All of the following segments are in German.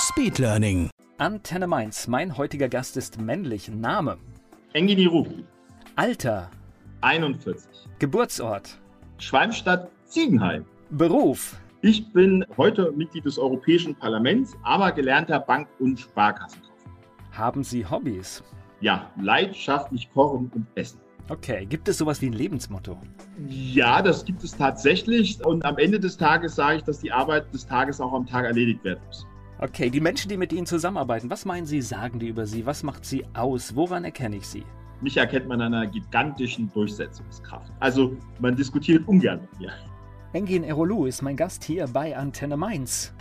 Speedlearning. Antenne Mainz. Mein heutiger Gast ist männlich. Name. Engini Rupi, Alter. 41. Geburtsort. Schwalmstadt, Ziegenheim. Beruf. Ich bin heute Mitglied des Europäischen Parlaments, aber gelernter Bank- und Sparkassenkaufmann. Haben Sie Hobbys? Ja, leidenschaftlich kochen und essen. Okay. Gibt es sowas wie ein Lebensmotto? Ja, das gibt es tatsächlich. Und am Ende des Tages sage ich, dass die Arbeit des Tages auch am Tag erledigt werden muss. Okay. Die Menschen, die mit Ihnen zusammenarbeiten, was meinen Sie, sagen die über Sie? Was macht Sie aus? Woran erkenne ich Sie? Mich erkennt man an einer gigantischen Durchsetzungskraft. Also man diskutiert ungern mit mir. Engin Erolu ist mein Gast hier bei Antenne Mainz.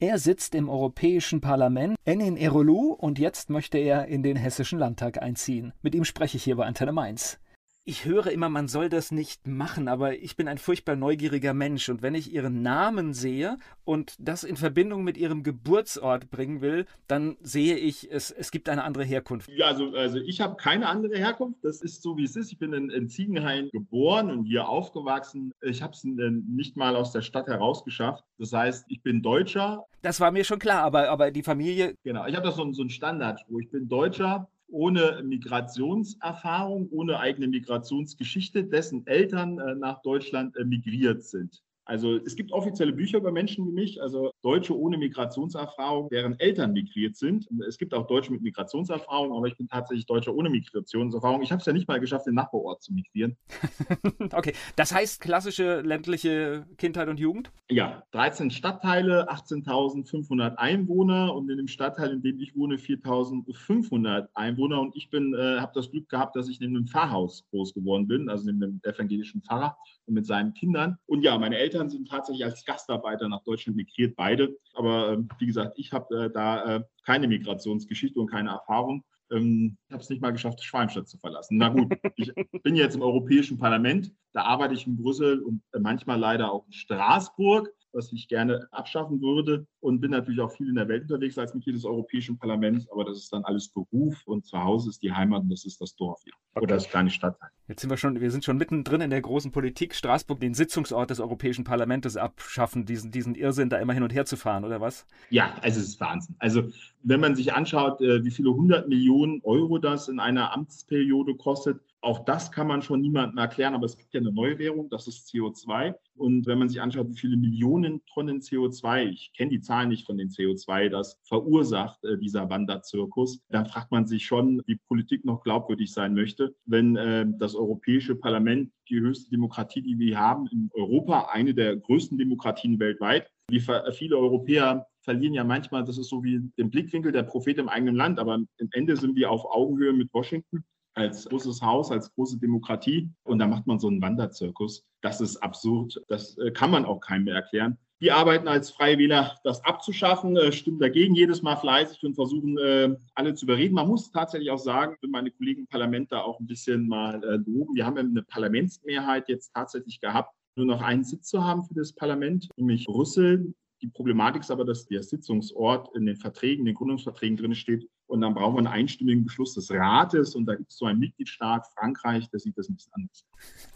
Er sitzt im Europäischen Parlament, Engin Erolu, und jetzt möchte er in den Hessischen Landtag einziehen. Mit ihm spreche ich hier bei Antenne Mainz. Ich höre immer, man soll das nicht machen, aber ich bin ein furchtbar neugieriger Mensch und wenn ich Ihren Namen sehe und das in Verbindung mit Ihrem Geburtsort bringen will, dann sehe ich, es, es gibt eine andere Herkunft. Ja, also, also ich habe keine andere Herkunft. Das ist so, wie es ist. Ich bin in, in Ziegenhain geboren und hier aufgewachsen. Ich habe es nicht mal aus der Stadt herausgeschafft. Das heißt, ich bin Deutscher. Das war mir schon klar, aber, aber die Familie, Genau, ich habe das so, so ein Standardspruch. Ich bin Deutscher ohne Migrationserfahrung, ohne eigene Migrationsgeschichte, dessen Eltern äh, nach Deutschland äh, migriert sind. Also es gibt offizielle Bücher über Menschen wie mich, also Deutsche ohne Migrationserfahrung, deren Eltern migriert sind. Es gibt auch Deutsche mit Migrationserfahrung, aber ich bin tatsächlich Deutscher ohne Migrationserfahrung. Ich habe es ja nicht mal geschafft, den Nachbarort zu migrieren. okay, das heißt klassische ländliche Kindheit und Jugend? Ja, 13 Stadtteile, 18.500 Einwohner und in dem Stadtteil, in dem ich wohne, 4.500 Einwohner. Und ich bin, äh, habe das Glück gehabt, dass ich neben einem Pfarrhaus groß geworden bin, also neben einem evangelischen Pfarrer und mit seinen Kindern. Und ja, meine Eltern sind tatsächlich als Gastarbeiter nach Deutschland migriert, beide. Aber äh, wie gesagt, ich habe äh, da äh, keine Migrationsgeschichte und keine Erfahrung. Ähm, ich habe es nicht mal geschafft, Schwalmstadt zu verlassen. Na gut, ich bin jetzt im Europäischen Parlament. Da arbeite ich in Brüssel und äh, manchmal leider auch in Straßburg, was ich gerne abschaffen würde. Und bin natürlich auch viel in der Welt unterwegs als Mitglied des Europäischen Parlaments. Aber das ist dann alles Beruf und zu Hause ist die Heimat und das ist das Dorf hier. Oder das kleine Stadtteil. Jetzt sind wir schon, wir sind schon mittendrin in der großen Politik. Straßburg, den Sitzungsort des Europäischen Parlaments abschaffen, diesen, diesen Irrsinn da immer hin und her zu fahren, oder was? Ja, also es ist Wahnsinn. Also wenn man sich anschaut, äh, wie viele hundert Millionen Euro das in einer Amtsperiode kostet, auch das kann man schon niemandem erklären, aber es gibt ja eine neue Währung, das ist CO2. Und wenn man sich anschaut, wie viele Millionen Tonnen CO2, ich kenne die Zahlen nicht von den CO2, das verursacht äh, dieser Wanderzirkus, dann fragt man sich schon, wie Politik noch glaubwürdig sein möchte, wenn äh, das Europäische Parlament die höchste Demokratie, die wir haben in Europa, eine der größten Demokratien weltweit, wie viele Europäer verlieren ja manchmal, das ist so wie den Blickwinkel der Prophet im eigenen Land, aber am Ende sind wir auf Augenhöhe mit Washington als großes Haus, als große Demokratie. Und da macht man so einen Wanderzirkus. Das ist absurd. Das äh, kann man auch keinem mehr erklären. Die arbeiten als Freiwähler, das abzuschaffen, äh, stimmen dagegen jedes Mal fleißig und versuchen, äh, alle zu überreden. Man muss tatsächlich auch sagen, meine Kollegen im Parlament da auch ein bisschen mal loben, wir haben eine Parlamentsmehrheit jetzt tatsächlich gehabt, nur noch einen Sitz zu haben für das Parlament, nämlich Brüssel. Die Problematik ist aber, dass der Sitzungsort in den Verträgen, in den Gründungsverträgen drin steht. Und dann brauchen wir einen einstimmigen Beschluss des Rates. Und da gibt es so einen Mitgliedstaat, Frankreich, der sieht das ein bisschen anders.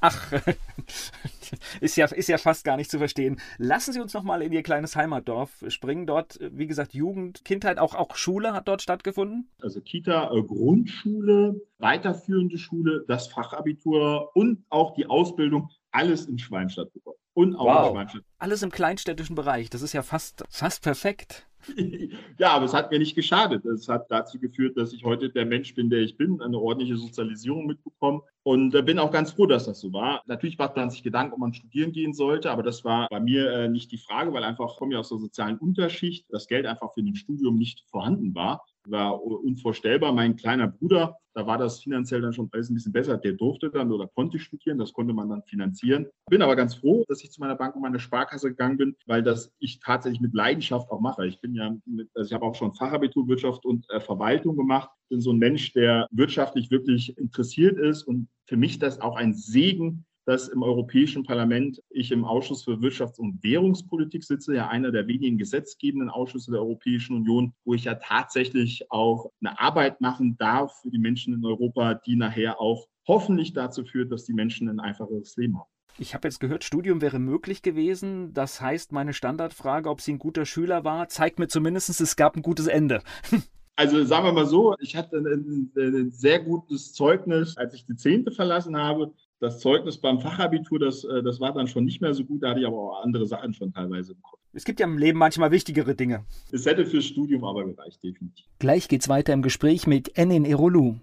Ach, ist ja, ist ja fast gar nicht zu verstehen. Lassen Sie uns noch mal in Ihr kleines Heimatdorf springen. Dort, wie gesagt, Jugend, Kindheit, auch, auch Schule hat dort stattgefunden? Also Kita, äh, Grundschule, weiterführende Schule, das Fachabitur und auch die Ausbildung, alles in Schwalmstadt bekommen. Und auch Wow. in Schwalmstadt. Alles im kleinstädtischen Bereich. Das ist ja fast, fast perfekt. Ja, aber es hat mir nicht geschadet. Es hat dazu geführt, dass ich heute der Mensch bin, der ich bin, eine ordentliche Sozialisierung mitbekommen. Und äh, bin auch ganz froh, dass das so war. Natürlich macht man sich Gedanken, ob man studieren gehen sollte, aber das war bei mir äh, nicht die Frage, weil einfach, ich komme ja aus der sozialen Unterschicht, das Geld einfach für ein Studium nicht vorhanden war war unvorstellbar. Mein kleiner Bruder, da war das finanziell dann schon alles ein bisschen besser. Der durfte dann oder konnte studieren, das konnte man dann finanzieren. Bin aber ganz froh, dass ich zu meiner Bank und meiner Sparkasse gegangen bin, weil das ich tatsächlich mit Leidenschaft auch mache. Ich bin ja, mit, also ich habe auch schon Fachabitur Wirtschaft und äh, Verwaltung gemacht. Bin so ein Mensch, der wirtschaftlich wirklich interessiert ist und für mich das auch ein Segen dass im Europäischen Parlament ich im Ausschuss für Wirtschafts- und Währungspolitik sitze, ja einer der wenigen gesetzgebenden Ausschüsse der Europäischen Union, wo ich ja tatsächlich auch eine Arbeit machen darf für die Menschen in Europa, die nachher auch hoffentlich dazu führt, dass die Menschen ein einfacheres Leben haben. Ich habe jetzt gehört, Studium wäre möglich gewesen. Das heißt, meine Standardfrage, ob sie ein guter Schüler war, zeigt mir zumindest, es gab ein gutes Ende. Also sagen wir mal so, ich hatte ein, ein, sehr gutes Zeugnis, als ich die Zehnte verlassen habe das Zeugnis beim Fachabitur, das, äh, das war dann schon nicht mehr so gut, da hatte ich aber auch andere Sachen schon teilweise im Kopf. Es gibt ja im Leben manchmal wichtigere Dinge. Es hätte fürs Studium aber gereicht, definitiv. Gleich geht's weiter im Gespräch mit Enin Erolu.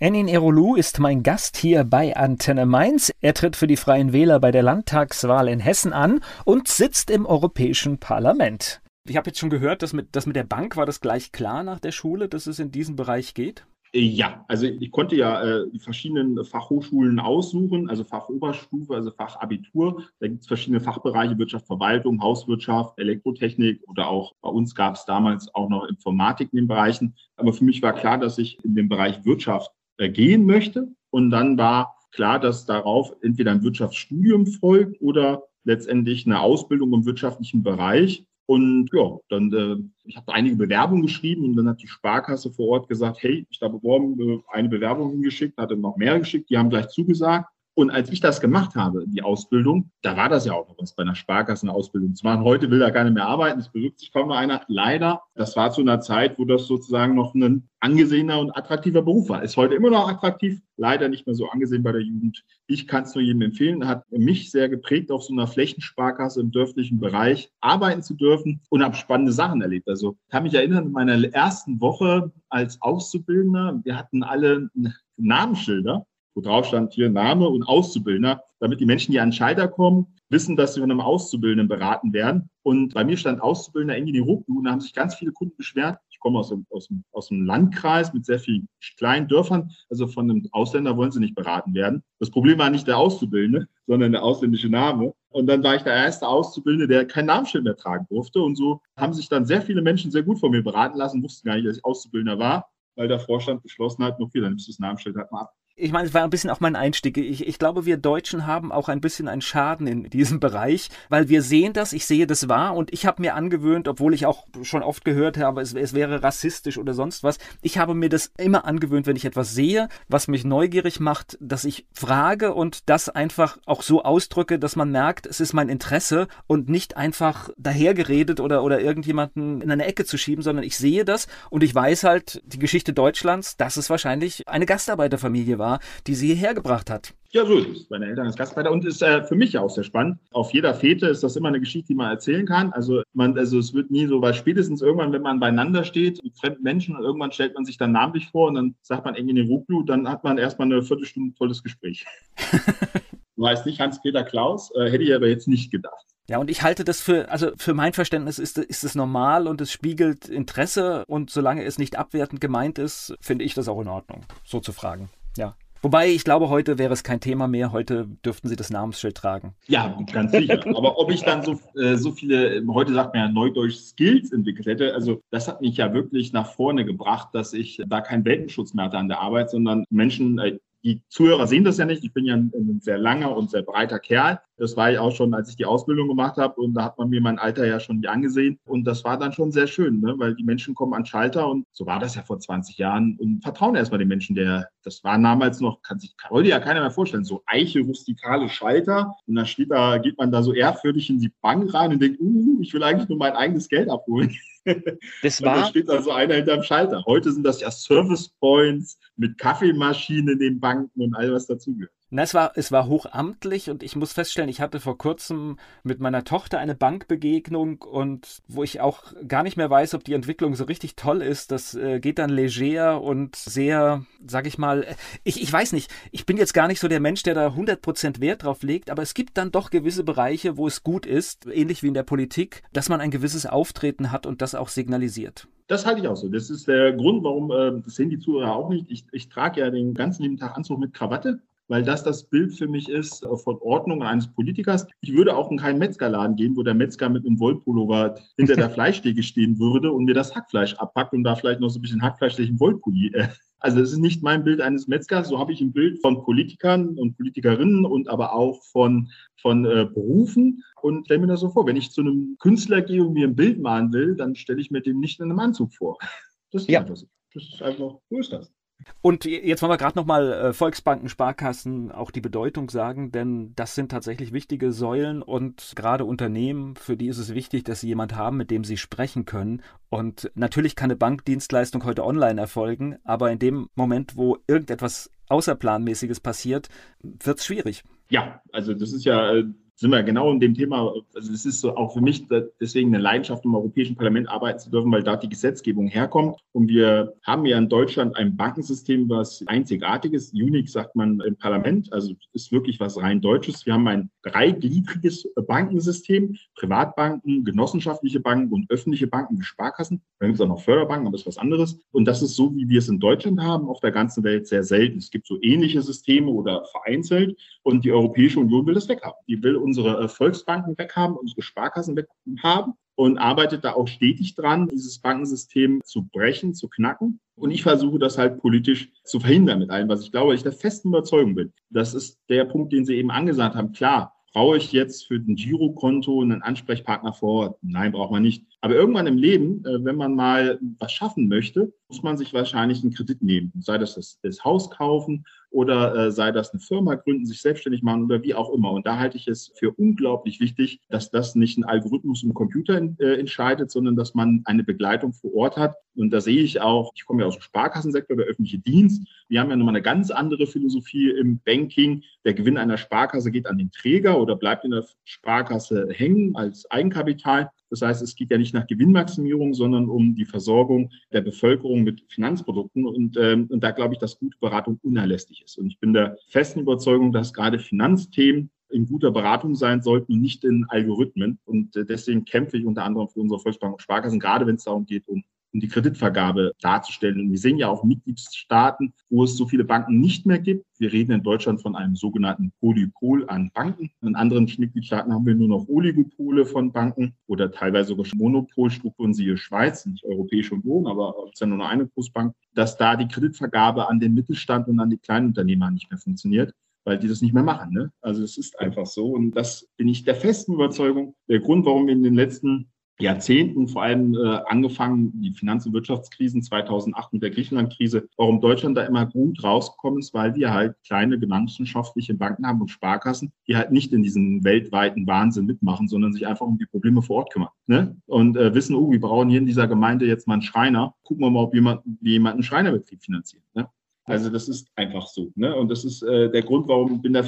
Enin Erolu ist mein Gast hier bei Antenne Mainz. Er tritt für die Freien Wähler bei der Landtagswahl in Hessen an und sitzt im Europäischen Parlament. Ich habe jetzt schon gehört, dass mit, dass mit der Bank war das gleich klar nach der Schule, dass es in diesen Bereich geht? Ja, also ich konnte ja äh, die verschiedenen Fachhochschulen aussuchen, also Fachoberstufe, also Fachabitur. Da gibt es verschiedene Fachbereiche, Wirtschaft, Verwaltung, Hauswirtschaft, Elektrotechnik oder auch bei uns gab es damals auch noch Informatik in den Bereichen. Aber für mich war klar, dass ich in den Bereich Wirtschaft äh, gehen möchte. Und dann war klar, dass darauf entweder ein Wirtschaftsstudium folgt oder letztendlich eine Ausbildung im wirtschaftlichen Bereich. Und ja, dann, äh, ich habe einige Bewerbungen geschrieben und dann hat die Sparkasse vor Ort gesagt, hey, ich habe beworben, äh, eine Bewerbung hingeschickt, hatte noch mehr geschickt, die haben gleich zugesagt. Und als ich das gemacht habe, die Ausbildung, da war das ja auch noch was bei einer Sparkassenausbildung zu machen. Heute will da keiner mehr arbeiten, es bewirkt sich kaum noch einer. Leider, das war zu einer Zeit, wo das sozusagen noch ein angesehener und attraktiver Beruf war. Ist heute immer noch attraktiv, leider nicht mehr so angesehen bei der Jugend. Ich kann es nur jedem empfehlen, hat mich sehr geprägt, auf so einer Flächensparkasse im dörflichen Bereich arbeiten zu dürfen und habe spannende Sachen erlebt. Also ich kann mich erinnern, in meiner ersten Woche als Auszubildender, wir hatten alle Namensschilder wo drauf stand hier Name und Auszubildender, damit die Menschen, die an Schalter kommen, wissen, dass sie von einem Auszubildenden beraten werden. Und bei mir stand Auszubildender Engini Rucklu und da haben sich ganz viele Kunden beschwert. Ich komme aus, aus, aus einem Landkreis mit sehr vielen kleinen Dörfern. Also von einem Ausländer wollen sie nicht beraten werden. Das Problem war nicht der Auszubildende, sondern der ausländische Name. Und dann war ich der erste Auszubildende, der kein Namensschild mehr tragen durfte. Und so haben sich dann sehr viele Menschen sehr gut von mir beraten lassen, wussten gar nicht, dass ich Auszubildender war, weil der Vorstand beschlossen hat, okay, dann nimmst du das Namensschild halt mal ab ich meine, es war ein bisschen auch mein Einstieg. Ich, ich glaube, wir Deutschen haben auch ein bisschen einen Schaden in diesem Bereich, weil wir sehen das, ich sehe das wahr und ich habe mir angewöhnt, obwohl ich auch schon oft gehört habe, es, es wäre rassistisch oder sonst was, ich habe mir das immer angewöhnt, wenn ich etwas sehe, was mich neugierig macht, dass ich frage und das einfach auch so ausdrücke, dass man merkt, es ist mein Interesse und nicht einfach dahergeredet oder, oder irgendjemanden in eine Ecke zu schieben, sondern ich sehe das und ich weiß halt die Geschichte Deutschlands, dass es wahrscheinlich eine Gastarbeiterfamilie war war, die sie hierher gebracht hat. Ja, so ist es. Meine Eltern als Gastarbeiter und ist äh, für mich ja auch sehr spannend. Auf jeder Fete ist das immer eine Geschichte, die man erzählen kann. Also man, also es wird nie so, weil spätestens irgendwann, wenn man beieinander steht mit fremden Menschen und irgendwann stellt man sich dann namentlich vor und dann sagt man irgendwie den Rublu, dann hat man erstmal eine Viertelstunde tolles Gespräch. du heißt nicht Hans-Peter Klaus, äh, hätte ich aber jetzt nicht gedacht. Ja, und ich halte das für, also für mein Verständnis ist, ist es normal und es spiegelt Interesse und solange es nicht abwertend gemeint ist, finde ich das auch in Ordnung, so zu fragen. Ja. Wobei, ich glaube, heute wäre es kein Thema mehr. Heute dürften Sie das Namensschild tragen. Ja, ganz sicher. Aber ob ich dann so, äh, so viele, heute sagt man ja Neudeutsch, Skills entwickelt hätte, also das hat mich ja wirklich nach vorne gebracht, dass ich da keinen Welpenschutz mehr hatte an der Arbeit, sondern Menschen, äh, die Zuhörer sehen das ja nicht. Ich bin ja ein, ein, sehr langer und sehr breiter Kerl. Das war ich auch schon, als ich die Ausbildung gemacht habe. Und da hat man mir mein Alter ja schon angesehen. Und das war dann schon sehr schön, ne? weil die Menschen kommen an Schalter. Und so war das ja vor 20 Jahren. Und vertrauen erstmal den Menschen, der, das war damals noch, kann sich heute ja keiner mehr vorstellen, so eiche rustikale Schalter. Und dann steht da, geht man da so ehrfürchtig in die Bank rein und denkt, uh, ich will eigentlich nur mein eigenes Geld abholen. Das war. da steht da so einer hinterm Schalter. Heute sind das ja Service Points mit Kaffeemaschinen in den Banken und all was dazugehört. Na, es war, es war hochamtlich und ich muss feststellen, ich hatte vor kurzem mit meiner Tochter eine Bankbegegnung und wo ich auch gar nicht mehr weiß, ob die Entwicklung so richtig toll ist. Das äh, geht dann leger und sehr, sag ich mal, ich, ich weiß nicht, ich bin jetzt gar nicht so der Mensch, der da 100% Wert drauf legt, aber es gibt dann doch gewisse Bereiche, wo es gut ist, ähnlich wie in der Politik, dass man ein gewisses Auftreten hat und das auch signalisiert. Das halte ich auch so. Das ist der Grund, warum, äh, das sehen die Zuhörer auch nicht. Ich, ich trage ja den ganzen lieben Tag Anzug mit Krawatte weil das das Bild für mich ist äh, von Ordnung eines Politikers. Ich würde auch in keinen Metzgerladen gehen, wo der Metzger mit einem Wollpullover hinter der Fleischtheke stehen würde und mir das Hackfleisch abpackt und da vielleicht noch so ein bisschen Hackfleisch durch den Wollpulli. Äh, also das ist nicht mein Bild eines Metzgers. So habe ich ein Bild von Politikern und Politikerinnen und aber auch von, von äh, Berufen und stelle mir das so vor. Wenn ich zu einem Künstler gehe und mir ein Bild malen will, dann stelle ich mir den nicht in einem Anzug vor. Das ist ja. einfach so. Das ist einfach, so ist das. Und jetzt wollen wir gerade nochmal äh, Volksbanken, Sparkassen auch die Bedeutung sagen, denn das sind tatsächlich wichtige Säulen und gerade Unternehmen, für die ist es wichtig, dass sie jemand haben, mit dem sie sprechen können. Und natürlich kann eine Bankdienstleistung heute online erfolgen, aber in dem Moment, wo irgendetwas Außerplanmäßiges passiert, wird es schwierig. Ja, also das ist ja äh, sind wir genau in dem Thema, also es ist so auch für mich deswegen eine Leidenschaft, im Europäischen Parlament arbeiten zu dürfen, weil da die Gesetzgebung herkommt. Und wir haben ja in Deutschland ein Bankensystem, was einzigartig ist. Unique sagt man im Parlament, also ist wirklich was rein Deutsches. Wir haben ein dreigliedriges Bankensystem, Privatbanken, genossenschaftliche Banken und öffentliche Banken wie Sparkassen. Dann gibt es auch noch Förderbanken, aber das ist was anderes. Und das ist so, wie wir es in Deutschland haben, auf der ganzen Welt sehr selten. Es gibt so ähnliche Systeme oder vereinzelt und die Europäische Union will das weghaben. Die will unsere äh, Volksbanken weghaben, unsere Sparkassen weghaben und arbeitet da auch stetig dran, dieses Bankensystem zu brechen, zu knacken. Und ich versuche das halt politisch zu verhindern mit allem, was ich glaube, ich der festen Überzeugung bin. Das ist der Punkt, den Sie eben angesagt haben. Klar, brauche ich jetzt für ein Girokonto einen Ansprechpartner vor Ort? Nein, braucht man nicht. Aber irgendwann im Leben, äh, wenn man mal was schaffen möchte, muss man sich wahrscheinlich einen Kredit nehmen. Sei das, das Haus kaufen oder äh, sei das eine Firma gründen, sich selbstständig machen oder wie auch immer. Und da halte ich es für unglaublich wichtig, dass das nicht ein Algorithmus im Computer äh, entscheidet, sondern dass man eine Begleitung vor Ort hat. Und da sehe ich auch, ich komme ja aus dem Sparkassensektor, der öffentliche Dienst. Wir haben ja nochmal eine ganz andere Philosophie im Banking. Der Gewinn einer Sparkasse geht an den Träger oder bleibt in der Sparkasse hängen als Eigenkapital. Das heißt, es geht ja nicht nach Gewinnmaximierung, sondern um die Versorgung der Bevölkerung mit Finanzprodukten. Und, ähm, und da glaube ich, dass gute Beratung unerlässlich ist. Und ich bin der festen Überzeugung, dass gerade Finanzthemen in guter Beratung sein sollten und nicht in Algorithmen. Und äh, deswegen kämpfe ich unter anderem für unsere Volksbank und Sparkassen, gerade wenn es darum geht, um um die Kreditvergabe darzustellen. Und wir sehen ja auch Mitgliedstaaten, wo es so viele Banken nicht mehr gibt. Wir reden in Deutschland von einem sogenannten Polypol an Banken. In anderen Mitgliedstaaten haben wir nur noch Oligopole von Banken oder teilweise sogar Monopolstrukturen, siehe Schweiz, nicht Europäische Union, aber es ist ja nur noch eine Großbank, dass da die Kreditvergabe an den Mittelstand und an die Kleinunternehmer nicht mehr funktioniert weil die das nicht mehr machen. Ne? Also es ist einfach so. Und das bin ich der festen Überzeugung. Der Grund, warum wir in den letzten Jahrzehnten, vor allem äh, angefangen die Finanz- und Wirtschaftskrisen 2008 mit der Griechenland-Krise, warum Deutschland da immer gut rausgekommen ist, weil wir halt kleine genossenschaftliche Banken haben und Sparkassen, die halt nicht in diesen weltweiten Wahnsinn mitmachen, sondern sich einfach um die Probleme vor Ort kümmern. Ne? Und äh, wissen, oh, wir brauchen hier in dieser Gemeinde jetzt mal einen Schreiner. Gucken wir mal, ob jemand, wie jemand einen Schreinerbetrieb finanziert. Ne? Also das ist einfach so. Ne? Und das ist äh, der Grund, warum bin da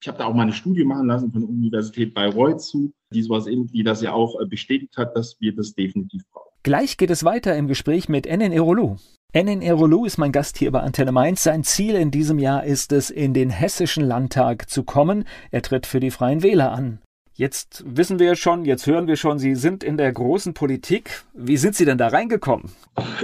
ich habe da auch mal eine Studie machen lassen von der Universität Bayreuth zu, die sowas irgendwie das ja auch äh, bestätigt hat, dass wir das definitiv brauchen. Gleich geht es weiter im Gespräch mit Ennen Erolu. Ennen Erolu ist mein Gast hier bei Antenne Mainz. Sein Ziel in diesem Jahr ist es, in den Hessischen Landtag zu kommen. Er tritt für die Freien Wähler an. Jetzt wissen wir schon, jetzt hören wir schon, Sie sind in der großen Politik. Wie sind Sie denn da reingekommen?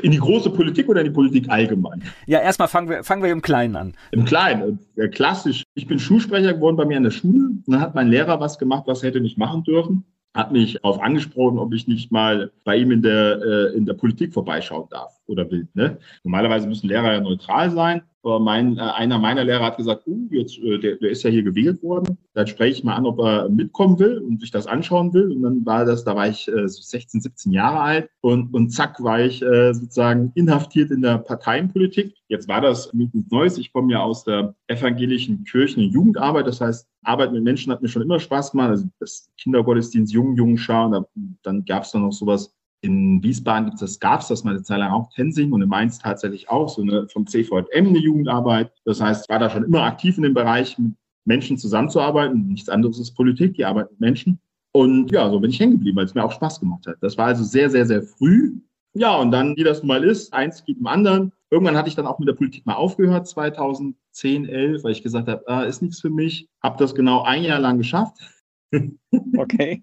In die große Politik oder in die Politik allgemein? Ja, erstmal fangen wir, fangen wir im Kleinen an. Im Kleinen, äh, klassisch. Ich bin Schulsprecher geworden bei mir an der Schule. Dann hat mein Lehrer was gemacht, was er hätte nicht machen dürfen hat mich darauf angesprochen, ob ich nicht mal bei ihm in der, äh, in der Politik vorbeischauen darf oder will. Ne? Normalerweise müssen Lehrer ja neutral sein. Aber mein, äh, einer meiner Lehrer hat gesagt, uh, jetzt, äh, der, der ist ja hier gewählt worden. Dann spreche ich mal an, ob er mitkommen will und sich das anschauen will. Und dann war das, da war ich äh, so 16, 17 Jahre alt und, und zack war ich äh, sozusagen inhaftiert in der Parteienpolitik. Jetzt war das nichts Neues. Ich komme ja aus der evangelischen Kirchen- und Jugendarbeit. Das heißt, Arbeit mit Menschen hat mir schon immer Spaß gemacht. Also das Kindergottesdienst, Jungen, Jungen schauen. Da, dann gab es dann noch sowas In Wiesbaden gibt es, gab es das mal eine Zeit lang auch, Tensing und in Mainz tatsächlich auch, so eine vom CVM eine Jugendarbeit. Das heißt, ich war da schon immer aktiv in dem Bereich, mit Menschen zusammenzuarbeiten. Nichts anderes ist Politik, die arbeiten mit Menschen. Und ja, so bin ich hängen geblieben, weil es mir auch Spaß gemacht hat. Das war also sehr, sehr, sehr früh. Ja, und dann, wie das nun mal ist, eins geht dem anderen. Irgendwann hatte ich dann auch mit der Politik mal aufgehört, 2010, 11, weil ich gesagt habe, ah, ist nichts für mich. Habe das genau ein Jahr lang geschafft Okay.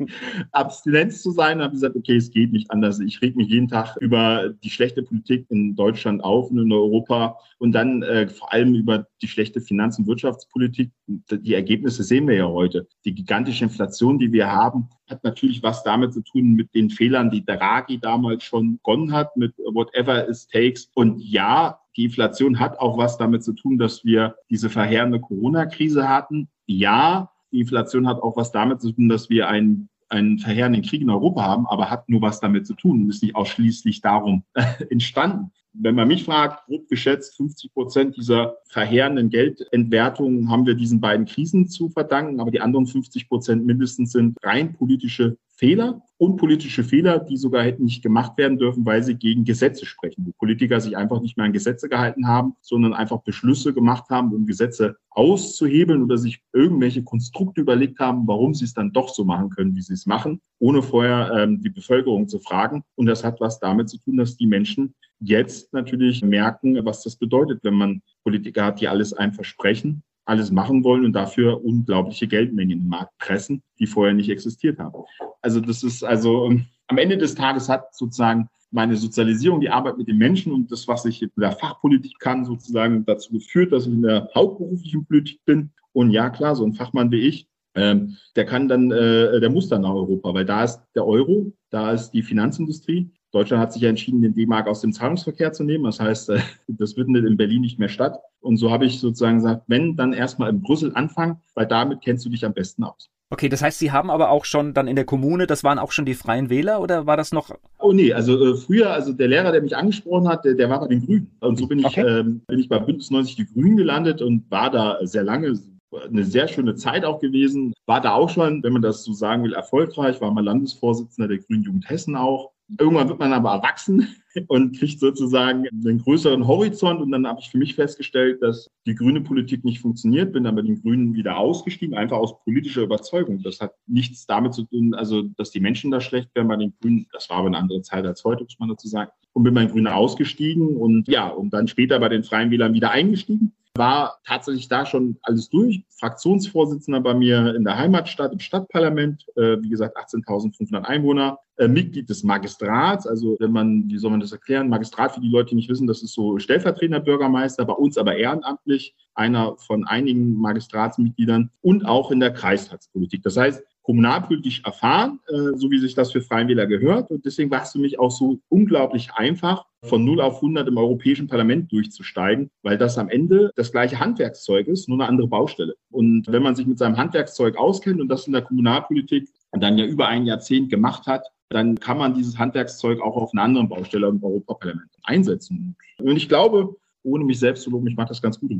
Abstinenz zu sein, habe ich gesagt, okay, es geht nicht anders. Ich reg mich jeden Tag über die schlechte Politik in Deutschland auf und in Europa und dann äh, vor allem über die schlechte Finanz- und Wirtschaftspolitik. Die Ergebnisse sehen wir ja heute. Die gigantische Inflation, die wir haben, hat natürlich was damit zu tun mit den Fehlern, die Draghi damals schon begonnen hat, mit whatever it takes. Und ja, die Inflation hat auch was damit zu tun, dass wir diese verheerende Corona-Krise hatten. Ja, die Inflation hat auch was damit zu tun, dass wir einen, einen verheerenden Krieg in Europa haben, aber hat nur was damit zu tun und ist nicht ausschließlich darum entstanden. Wenn man mich fragt, grob geschätzt 50 Prozent dieser verheerenden Geldentwertungen haben wir diesen beiden Krisen zu verdanken, aber die anderen 50 Prozent mindestens sind rein politische Fehler und politische Fehler, die sogar hätten nicht gemacht werden dürfen, weil sie gegen Gesetze sprechen. Wo Politiker sich einfach nicht mehr an Gesetze gehalten haben, sondern einfach Beschlüsse gemacht haben, um Gesetze auszuhebeln oder sich irgendwelche Konstrukte überlegt haben, warum sie es dann doch so machen können, wie sie es machen, ohne vorher ähm, die Bevölkerung zu fragen. Und das hat was damit zu tun, dass die Menschen jetzt natürlich merken, was das bedeutet, wenn man Politiker hat, die alles einem versprechen alles machen wollen und dafür unglaubliche Geldmengen den Markt pressen, die vorher nicht existiert haben. Also das ist also ähm, am Ende des Tages hat sozusagen meine Sozialisierung, die Arbeit mit den Menschen und das, was ich in der Fachpolitik kann, sozusagen dazu geführt, dass ich in der hauptberuflichen Politik bin. Und ja, klar, so ein Fachmann wie ich, ähm, der kann dann, äh, der muss dann nach Europa, weil da ist der Euro, da ist die Finanzindustrie. Deutschland hat sich ja entschieden, den D-Mark aus dem Zahlungsverkehr zu nehmen. Das heißt, äh, das findet in Berlin nicht mehr statt. Und so habe ich sozusagen gesagt, wenn, dann erstmal in Brüssel anfangen, weil damit kennst du dich am besten aus. Okay, das heißt, Sie haben aber auch schon dann in der Kommune, das waren auch schon die Freien Wähler oder war das noch? Oh nee, also äh, früher, also der Lehrer, der mich angesprochen hat, der, der war bei den Grünen. Und so bin ich, okay. ähm, bin ich bei Bündnis 90 Die Grünen gelandet und war da sehr lange, eine sehr schöne Zeit auch gewesen. War da auch schon, wenn man das so sagen will, erfolgreich, war mal Landesvorsitzender der Grünen Jugend Hessen auch. Irgendwann wird man aber erwachsen und kriegt sozusagen einen größeren Horizont. Und dann habe ich für mich festgestellt, dass die grüne Politik nicht funktioniert, bin dann bei den Grünen wieder ausgestiegen, einfach aus politischer Überzeugung. Das hat nichts damit zu tun, also dass die Menschen da schlecht wären bei den Grünen. Das war aber eine andere Zeit als heute, muss man dazu sagen. Und bin bei den Grünen ausgestiegen und ja, und dann später bei den Freien Wählern wieder eingestiegen war tatsächlich da schon alles durch. Fraktionsvorsitzender bei mir in der Heimatstadt im Stadtparlament, äh, wie gesagt 18.500 Einwohner, äh, Mitglied des Magistrats, also wenn man, wie soll man das erklären, Magistrat für die Leute, die nicht wissen, das ist so stellvertretender Bürgermeister, bei uns aber ehrenamtlich, einer von einigen Magistratsmitgliedern und auch in der Kreistagspolitik. Das heißt, kommunalpolitisch erfahren, äh, so wie sich das für Freien gehört. Und deswegen war es für mich auch so unglaublich einfach, von 0 auf 100 im Europäischen Parlament durchzusteigen, weil das am Ende das gleiche Handwerkszeug ist, nur eine andere Baustelle. Und wenn man sich mit seinem Handwerkszeug auskennt und das in der Kommunalpolitik dann ja über ein Jahrzehnt gemacht hat, dann kann man dieses Handwerkszeug auch auf einer anderen Baustelle im Europaparlament einsetzen. Und ich glaube, ohne mich selbst zu loben, ich mache das ganz gut.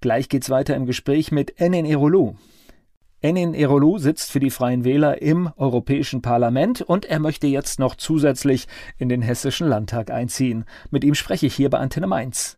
Gleich geht's weiter im Gespräch mit Enin Erolo. Enin Erolu sitzt für die Freien Wähler im Europäischen Parlament und er möchte jetzt noch zusätzlich in den Hessischen Landtag einziehen. Mit ihm spreche ich hier bei Antenne Mainz.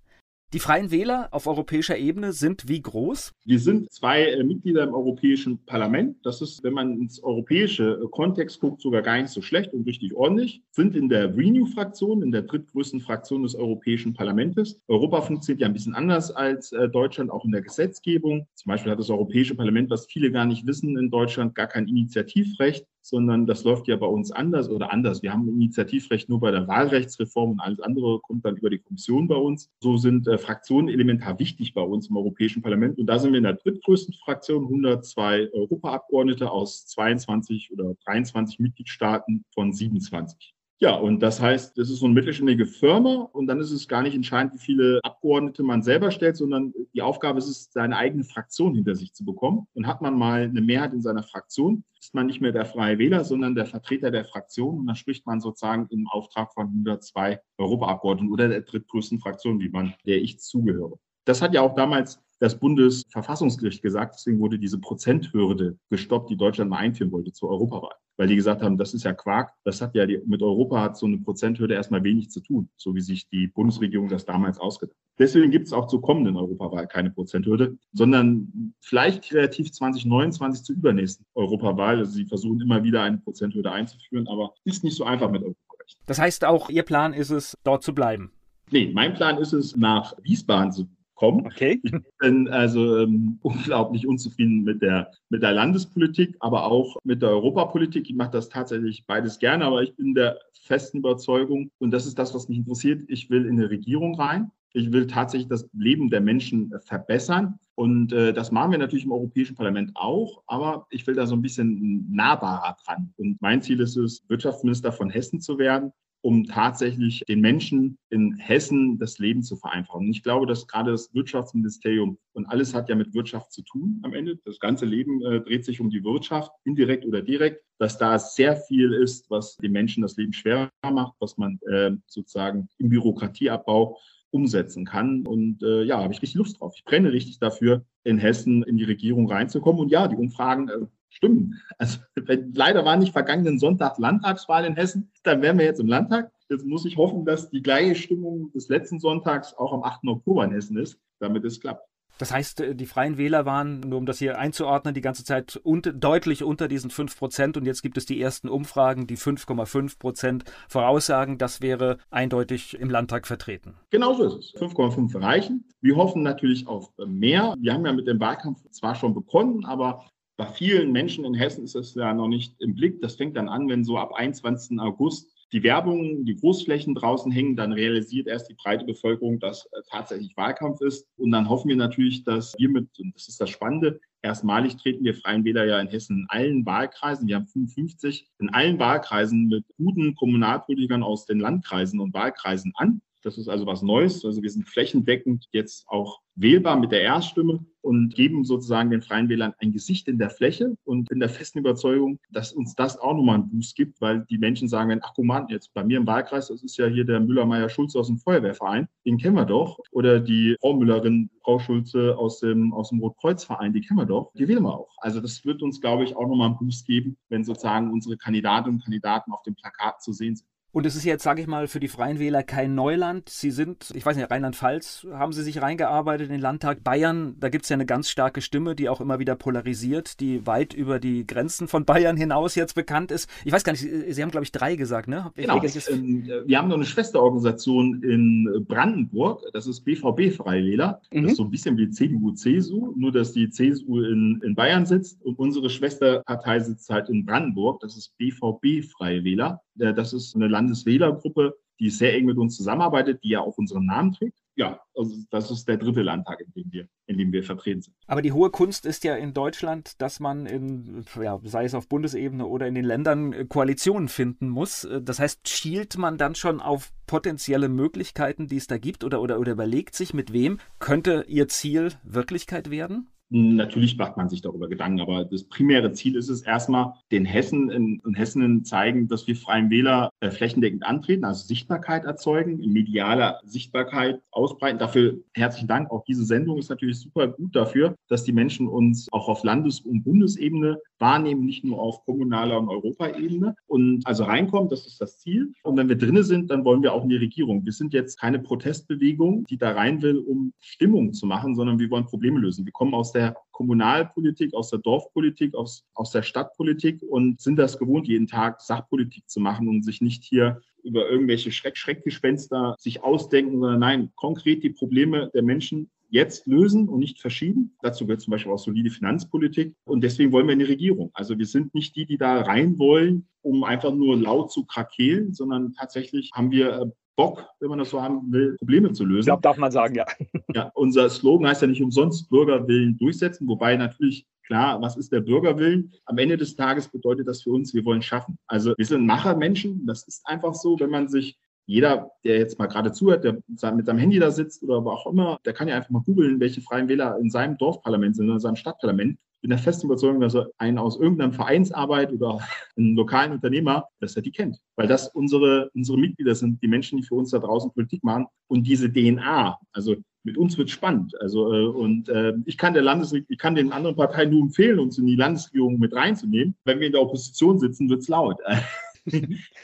Die Freien Wähler auf europäischer Ebene sind wie groß? Wir sind zwei äh, Mitglieder im Europäischen Parlament. Das ist, wenn man ins europäische äh, Kontext guckt, sogar gar nicht so schlecht und richtig ordentlich. Sind in der Renew-Fraktion, in der drittgrößten Fraktion des Europäischen Parlaments. Europa funktioniert ja ein bisschen anders als äh, Deutschland, auch in der Gesetzgebung. Zum Beispiel hat das Europäische Parlament, was viele gar nicht wissen, in Deutschland gar kein Initiativrecht sondern das läuft ja bei uns anders oder anders. Wir haben Initiativrecht nur bei der Wahlrechtsreform und alles andere kommt dann über die Kommission bei uns. So sind äh, Fraktionen elementar wichtig bei uns im Europäischen Parlament. Und da sind wir in der drittgrößten Fraktion, 102 Europaabgeordnete aus 22 oder 23 Mitgliedstaaten von 27. Ja, und das heißt, das ist so eine mittelständige Firma und dann ist es gar nicht entscheidend, wie viele Abgeordnete man selber stellt, sondern die Aufgabe ist es, seine eigene Fraktion hinter sich zu bekommen. Und hat man mal eine Mehrheit in seiner Fraktion, ist man nicht mehr der freie Wähler, sondern der Vertreter der Fraktion und dann spricht man sozusagen im Auftrag von 102 Europaabgeordneten oder der drittgrößten Fraktion, wie man, der ich zugehöre. Das hat ja auch damals das Bundesverfassungsgericht gesagt. Deswegen wurde diese Prozenthürde gestoppt, die Deutschland mal einführen wollte zur Europawahl. Weil die gesagt haben, das ist ja Quark. Das hat ja die, mit Europa hat so eine Prozenthürde erstmal wenig zu tun, so wie sich die Bundesregierung das damals ausgedacht hat. Deswegen gibt es auch zur kommenden Europawahl keine Prozenthürde, sondern vielleicht kreativ 2029 zur übernächsten Europawahl. Also sie versuchen immer wieder eine Prozenthürde einzuführen, aber ist nicht so einfach mit Europarecht. Das heißt auch, Ihr Plan ist es, dort zu bleiben? Nee, mein Plan ist es, nach Wiesbaden zu kommen. Okay. Ich bin also ähm, unglaublich unzufrieden mit der, mit der Landespolitik, aber auch mit der Europapolitik. Ich mache das tatsächlich beides gerne, aber ich bin der festen Überzeugung, und das ist das, was mich interessiert, ich will in eine Regierung rein. Ich will tatsächlich das Leben der Menschen verbessern. Und äh, das machen wir natürlich im Europäischen Parlament auch, aber ich will da so ein bisschen nahbarer dran. Und mein Ziel ist es, Wirtschaftsminister von Hessen zu werden um tatsächlich den Menschen in Hessen das Leben zu vereinfachen. Und ich glaube, dass gerade das Wirtschaftsministerium und alles hat ja mit Wirtschaft zu tun am Ende. Das ganze Leben äh, dreht sich um die Wirtschaft, indirekt oder direkt, dass da sehr viel ist, was den Menschen das Leben schwerer macht, was man äh, sozusagen im Bürokratieabbau umsetzen kann. Und äh, ja, habe ich richtig Lust drauf. Ich brenne richtig dafür, in Hessen in die Regierung reinzukommen. Und ja, die Umfragen äh, stimmen. Also leider war nicht vergangenen Sonntag Landtagswahl in Hessen, dann wären wir jetzt im Landtag. Jetzt muss ich hoffen, dass die gleiche Stimmung des letzten Sonntags auch am 8. Oktober in Hessen ist, damit es klappt. Das heißt, äh, die Freien Wähler waren, nur um das hier einzuordnen, die ganze Zeit unter, deutlich unter diesen 5 Prozent. Und jetzt gibt es die ersten Umfragen, die 5,5 Prozent voraussagen, das wäre eindeutig im Landtag vertreten. Genau so ist es. 5,5 reichen. Wir hoffen natürlich auf mehr. Wir haben ja mit dem Wahlkampf zwar schon begonnen, aber bei vielen Menschen in Hessen ist es ja noch nicht im Blick. Das fängt dann an, wenn so ab 21. August die Werbung, die Großflächen draußen hängen, dann realisiert erst die breite Bevölkerung, dass äh, tatsächlich Wahlkampf ist. Und dann hoffen wir natürlich, dass wir mit, und das ist das Spannende, erstmalig treten wir Freien Wähler ja in Hessen in allen Wahlkreisen, wir haben 55, in allen Wahlkreisen mit guten Kommunalpolitikern aus den Landkreisen und Wahlkreisen an. Das ist also was Neues. Also wir sind flächendeckend jetzt auch wählbar mit der Erststimme und geben sozusagen den Freien Wählern ein Gesicht in der Fläche und in der festen Überzeugung, dass uns das auch nochmal einen Boost gibt, weil die Menschen sagen, ach guck mal, jetzt bei mir im Wahlkreis, das ist ja hier der Müller-Meyer-Schulze aus dem Feuerwehrverein, den kennen wir doch. Oder die Frau Müllerin, Frau Schulze aus dem, aus dem Rotkreuzverein, die kennen wir doch. Die wählen wir auch. Also das wird uns, glaube ich, auch nochmal einen Boost geben, wenn sozusagen unsere Kandidatinnen und Kandidaten auf dem Plakat zu sehen sind. Und es ist jetzt, sage ich mal, für die Freien Wähler kein Neuland. Sie sind, ich weiß nicht, Rheinland-Pfalz haben Sie sich reingearbeitet in den Landtag. Bayern, da gibt es ja eine ganz starke Stimme, die auch immer wieder polarisiert, die weit über die Grenzen von Bayern hinaus jetzt bekannt ist. Ich weiß gar nicht, Sie haben, glaube ich, drei gesagt, ne? Genau. Ähm, wir haben noch eine Schwesterorganisation in Brandenburg, das ist BVB Freie Wähler. Mhm. Das ist so ein bisschen wie CDU, CSU, nur dass die CSU in, in Bayern sitzt und unsere Schwesterpartei sitzt halt in Brandenburg, das ist BVB Freie Wähler. Äh, das ist eine Landeswählergruppe, die sehr eng mit uns zusammenarbeitet, die ja auch unseren Namen trägt. Ja, also das ist der dritte Landtag, in dem wir, in dem wir vertreten sind. Aber die hohe Kunst ist ja in Deutschland, dass man in, ja, sei es auf Bundesebene oder in den Ländern äh, Koalitionen finden muss. Äh, das heißt, schielt man dann schon auf potenzielle Möglichkeiten, die es da gibt, oder, oder, oder überlegt sich, mit wem könnte Ihr Ziel Wirklichkeit werden? Natürlich macht man sich darüber Gedanken, aber das primäre Ziel ist es erstmal, den Hessen in, in Hessen zeigen, dass wir Freien Wähler äh, flächendeckend antreten, also Sichtbarkeit erzeugen, mediale Sichtbarkeit ausbreiten. Dafür herzlichen Dank. Auch diese Sendung ist natürlich super gut dafür, dass die Menschen uns auch auf Landes- und Bundesebene wahrnehmen, nicht nur auf kommunaler und Europaebene. Und also reinkommen, das ist das Ziel. Und wenn wir drinnen sind, dann wollen wir auch in die Regierung. Wir sind jetzt keine Protestbewegung, die da rein will, um Stimmung zu machen, sondern wir wollen Probleme lösen. Wir kommen aus der der Kommunalpolitik, aus der Dorfpolitik, aus, aus der Stadtpolitik und sind das gewohnt, jeden Tag Sachpolitik zu machen und sich nicht hier über irgendwelche Schreck Schreckgespenster sich ausdenken, sondern nein, konkret die Probleme der Menschen jetzt lösen und nicht verschieben. Dazu gehört zum Beispiel auch solide Finanzpolitik. Und deswegen wollen wir in die Regierung. Also wir sind nicht die, die da rein wollen, um einfach nur laut zu krakeelen, sondern tatsächlich haben wir äh, Bock, wenn man das so haben will, Probleme zu lösen. Ich glaube, darf man sagen, ja. Ja, unser Slogan heißt ja nicht umsonst Bürgerwillen durchsetzen, wobei natürlich klar, was ist der Bürgerwillen? Am Ende des Tages bedeutet das für uns, wir wollen schaffen. Also wir sind Machermenschen, das ist einfach so, wenn man sich jeder, der jetzt mal gerade zuhört, der mit seinem Handy da sitzt oder wo auch immer, der kann ja einfach mal googeln, welche freien Wähler in seinem Dorfparlament sind, in seinem Stadtparlament bin der festen Überzeugung, dass er einen aus irgendeiner Vereinsarbeit oder einen lokalen Unternehmer, dass er die kennt. Weil das unsere, unsere Mitglieder sind, die Menschen, die für uns da draußen Politik machen. Und diese DNA, also Mit uns wird spannend. Also äh, und äh, ich kann der Landesregierung, ich kann den anderen Parteien nur empfehlen, uns in die Landesregierung mit reinzunehmen. Wenn wir in der Opposition sitzen, wird es laut.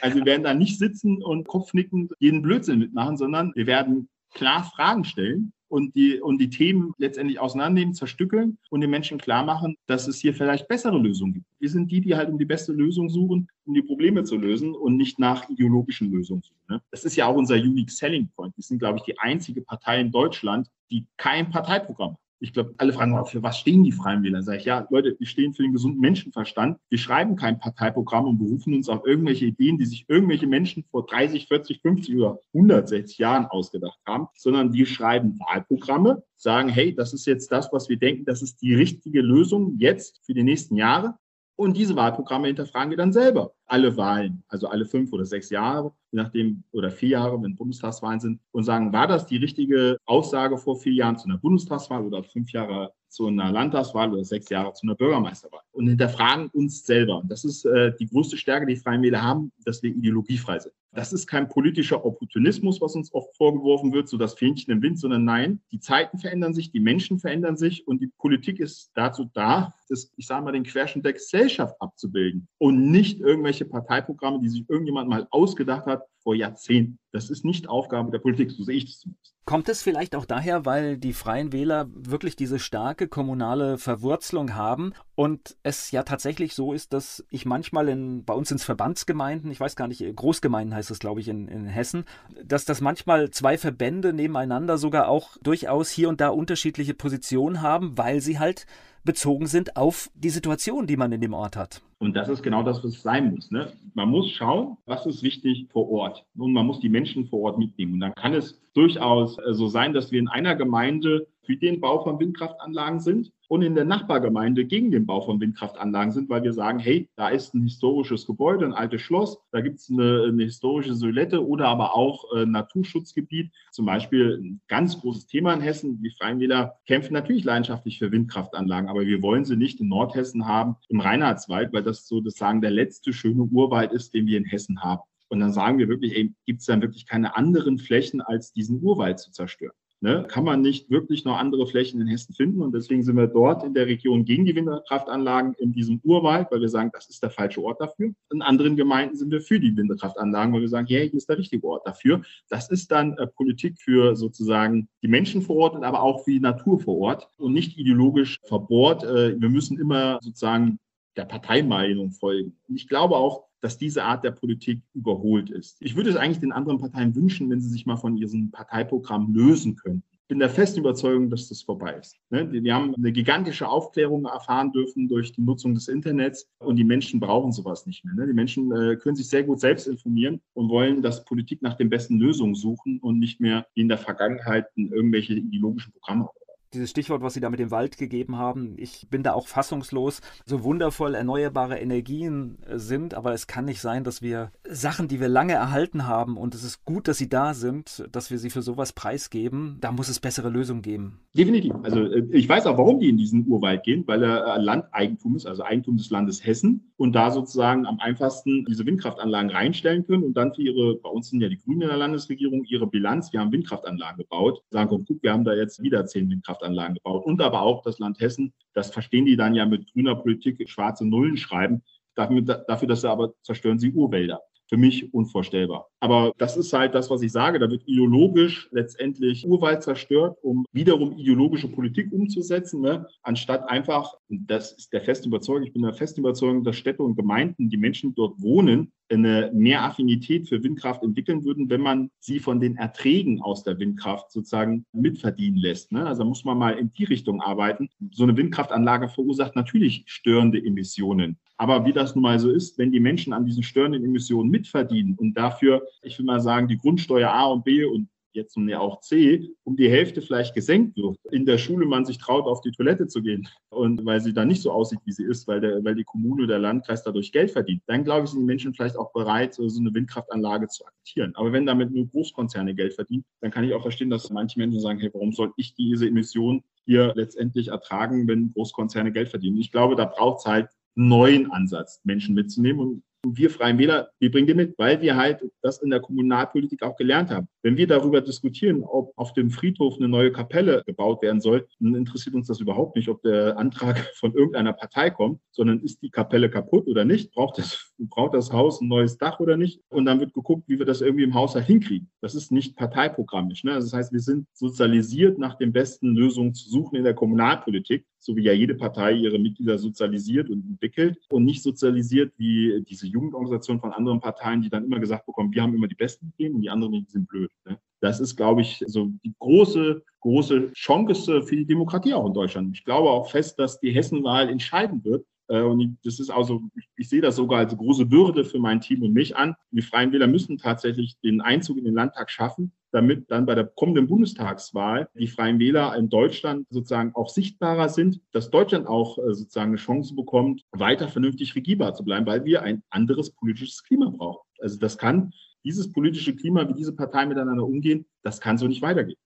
also wir werden da nicht sitzen und kopfnicken jeden Blödsinn mitmachen, sondern wir werden klar Fragen stellen und die, und die Themen letztendlich auseinandernehmen, zerstückeln und den Menschen klar machen, dass es hier vielleicht bessere Lösungen gibt. Wir sind die, die halt um die beste Lösung suchen, um die Probleme zu lösen und nicht nach ideologischen Lösungen suchen. Ne? Das ist ja auch unser Unique Selling Point. Wir sind, glaube ich, die einzige Partei in Deutschland, die kein Parteiprogramm hat. Ich glaube, alle fragen, für was stehen die Freien Wähler? Sag ich, ja, Leute, wir stehen für den gesunden Menschenverstand. Wir schreiben kein Parteiprogramm und berufen uns auf irgendwelche Ideen, die sich irgendwelche Menschen vor 30, 40, 50 oder 160 Jahren ausgedacht haben, sondern wir schreiben Wahlprogramme, sagen, hey, das ist jetzt das, was wir denken, das ist die richtige Lösung jetzt für die nächsten Jahre. Und diese Wahlprogramme hinterfragen wir dann selber. Alle Wahlen, also alle fünf oder sechs Jahre, je nachdem, oder vier Jahre, wenn Bundestagswahlen sind, und sagen, war das die richtige Aussage vor vier Jahren zu einer Bundestagswahl oder fünf Jahre zu einer Landtagswahl oder sechs Jahre zu einer Bürgermeisterwahl? Und hinterfragen uns selber. Und das ist äh, die größte Stärke, die Freien Wähler haben, dass wir ideologiefrei sind. Das ist kein politischer Opportunismus, was uns oft vorgeworfen wird, so das Fähnchen im Wind, sondern nein, die Zeiten verändern sich, die Menschen verändern sich und die Politik ist dazu da, das, ich sage mal, den Querschnitt der Gesellschaft abzubilden und nicht irgendwelche Parteiprogramme, die sich irgendjemand mal ausgedacht hat vor Jahrzehnten. Das ist nicht Aufgabe der Politik, so sehe ich das zumindest. Kommt es vielleicht auch daher, weil die Freien Wähler wirklich diese starke kommunale Verwurzelung haben und es ja tatsächlich so ist, dass ich manchmal in, bei uns ins Verbandsgemeinden, ich weiß gar nicht, Großgemeinden heißt es, glaube ich, in, in Hessen, dass das manchmal zwei Verbände nebeneinander sogar auch durchaus hier und da unterschiedliche Positionen haben, weil sie halt bezogen sind auf die Situation, die man in dem Ort hat. Und das ist genau das, was es sein muss. Ne? Man muss schauen, was ist wichtig vor Ort. Und man muss die Menschen vor Ort mitnehmen. Und dann kann es durchaus äh, so sein, dass wir in einer Gemeinde für den Bau von Windkraftanlagen sind und in der Nachbargemeinde gegen den Bau von Windkraftanlagen sind, weil wir sagen, hey, da ist ein historisches Gebäude, ein altes Schloss, da gibt es eine, eine, historische Silhouette oder aber auch ein äh, Naturschutzgebiet. Zum Beispiel ein ganz großes Thema in Hessen. Die Freien Wähler kämpfen natürlich leidenschaftlich für Windkraftanlagen, aber wir wollen sie nicht in Nordhessen haben, im Reinhardswald, weil das sozusagen der letzte schöne Urwald ist, den wir in Hessen haben. Und dann sagen wir wirklich, gibt es dann wirklich keine anderen Flächen, als diesen Urwald zu zerstören? Ne, kann man nicht wirklich noch andere Flächen in Hessen finden. Und deswegen sind wir dort in der Region gegen die Windkraftanlagen in diesem Urwald, weil wir sagen, das ist der falsche Ort dafür. In anderen Gemeinden sind wir für die Windkraftanlagen, weil wir sagen, hey, hier ist der richtige Ort dafür. Das ist dann äh, Politik für sozusagen die Menschen vor Ort, aber auch für die Natur vor Ort und nicht ideologisch verbohrt. Äh, wir müssen immer sozusagen der Parteimeinung folgen. Und ich glaube auch, dass diese Art der Politik überholt ist. Ich würde es eigentlich den anderen Parteien wünschen, wenn sie sich mal von ihrem Parteiprogramm lösen könnten. Ich bin der festen Überzeugung, dass das vorbei ist. Ne, wir haben eine gigantische Aufklärung erfahren dürfen durch die Nutzung des Internets und die Menschen brauchen sowas nicht mehr. Ne. Die Menschen äh, können sich sehr gut selbst informieren und wollen, dass Politik nach den besten Lösungen suchen und nicht mehr wie in der Vergangenheit irgendwelche ideologischen Programme dieses Stichwort, was Sie da mit dem Wald gegeben haben, ich bin da auch fassungslos. So wundervoll erneuerbare Energien äh, sind, aber es kann nicht sein, dass wir Sachen, die wir lange erhalten haben und es ist gut, dass sie da sind, dass wir sie für sowas preisgeben. Da muss es bessere Lösungen geben. Definitiv. Also äh, ich weiß auch, warum die in diesen Urwald gehen, weil er Landeigentum ist, also Eigentum des Landes Hessen und da sozusagen am einfachsten diese Windkraftanlagen reinstellen können und dann für ihre, bei uns sind ja die Grünen in der Landesregierung, ihre Bilanz, wir haben Windkraftanlagen gebaut, sagen, guck, wir haben da jetzt wieder zehn Windkraftanlagen Windkraftanlagen gebaut und aber auch das Land Hessen. Das verstehen die dann ja mit grüner Politik schwarze Nullen schreiben. Dafür, dafür dass sie aber zerstören sie Urwälder für mich unvorstellbar. Aber das ist halt das, was ich sage. Da wird ideologisch letztendlich Urwald zerstört, um wiederum ideologische Politik umzusetzen, ne? anstatt einfach, das ist der festen Überzeugung, ich bin der festen Überzeugung, dass Städte und Gemeinden, die Menschen dort wohnen, eine mehr Affinität für Windkraft entwickeln würden, wenn man sie von den Erträgen aus der Windkraft sozusagen mitverdienen lässt. Ne? Also muss man mal in die Richtung arbeiten. So eine Windkraftanlage verursacht natürlich störende Emissionen. Aber wie das nun mal so ist, wenn die Menschen an diesen störenden Emissionen mitverdienen und dafür, ich will mal sagen, die Grundsteuer A und B und jetzt nun ja auch C, um die Hälfte vielleicht gesenkt wird, in der Schule man sich traut, auf die Toilette zu gehen und weil sie dann nicht so aussieht, wie sie ist, weil, der, weil die Kommune oder der Landkreis dadurch Geld verdient, dann glaube ich, sind die Menschen vielleicht auch bereit, so eine Windkraftanlage zu aktivieren. Aber wenn damit nur Großkonzerne Geld verdienen, dann kann ich auch verstehen, dass manche Menschen sagen, hey, warum soll ich diese Emission hier letztendlich ertragen, wenn Großkonzerne Geld verdienen? Ich glaube, da braucht es halt neuen Ansatz, Menschen mitzunehmen. Und wir Freien Wähler, wir bringen die mit, weil wir halt das in der Kommunalpolitik auch gelernt haben. Wenn wir darüber diskutieren, ob auf dem Friedhof eine neue Kapelle gebaut werden soll, dann interessiert uns das überhaupt nicht, ob der Antrag von irgendeiner Partei kommt, sondern ist die Kapelle kaputt oder nicht? Braucht das, braucht das Haus ein neues Dach oder nicht? Und dann wird geguckt, wie wir das irgendwie im Haushalt hinkriegen. Das ist nicht parteiprogrammisch. Ne? Also das heißt, wir sind sozialisiert, nach den besten Lösungen zu suchen in der Kommunalpolitik, so wie ja jede Partei ihre Mitglieder sozialisiert und entwickelt und nicht sozialisiert wie diese Jugendorganisationen von anderen Parteien, die dann immer gesagt bekommen, wir haben immer die besten Ideen und die anderen die sind blöd. Ne? Das ist, glaube ich, so die große, große Chance für die Demokratie auch in Deutschland. Ich glaube auch fest, dass die Hessenwahl entscheiden wird, äh, und das ist also, ich, sehe das sogar als große Bürde für mein Team und mich an. Die Freien Wähler müssen tatsächlich den Einzug in den Landtag schaffen, damit dann bei der kommenden Bundestagswahl die Freien Wähler in Deutschland sozusagen auch sichtbarer sind, dass Deutschland auch äh, sozusagen eine Chance bekommt, weiter vernünftig regierbar zu bleiben, weil wir ein anderes politisches Klima brauchen. Also das kann dieses politische Klima, wie diese Parteien miteinander umgehen, das kann so nicht weitergehen.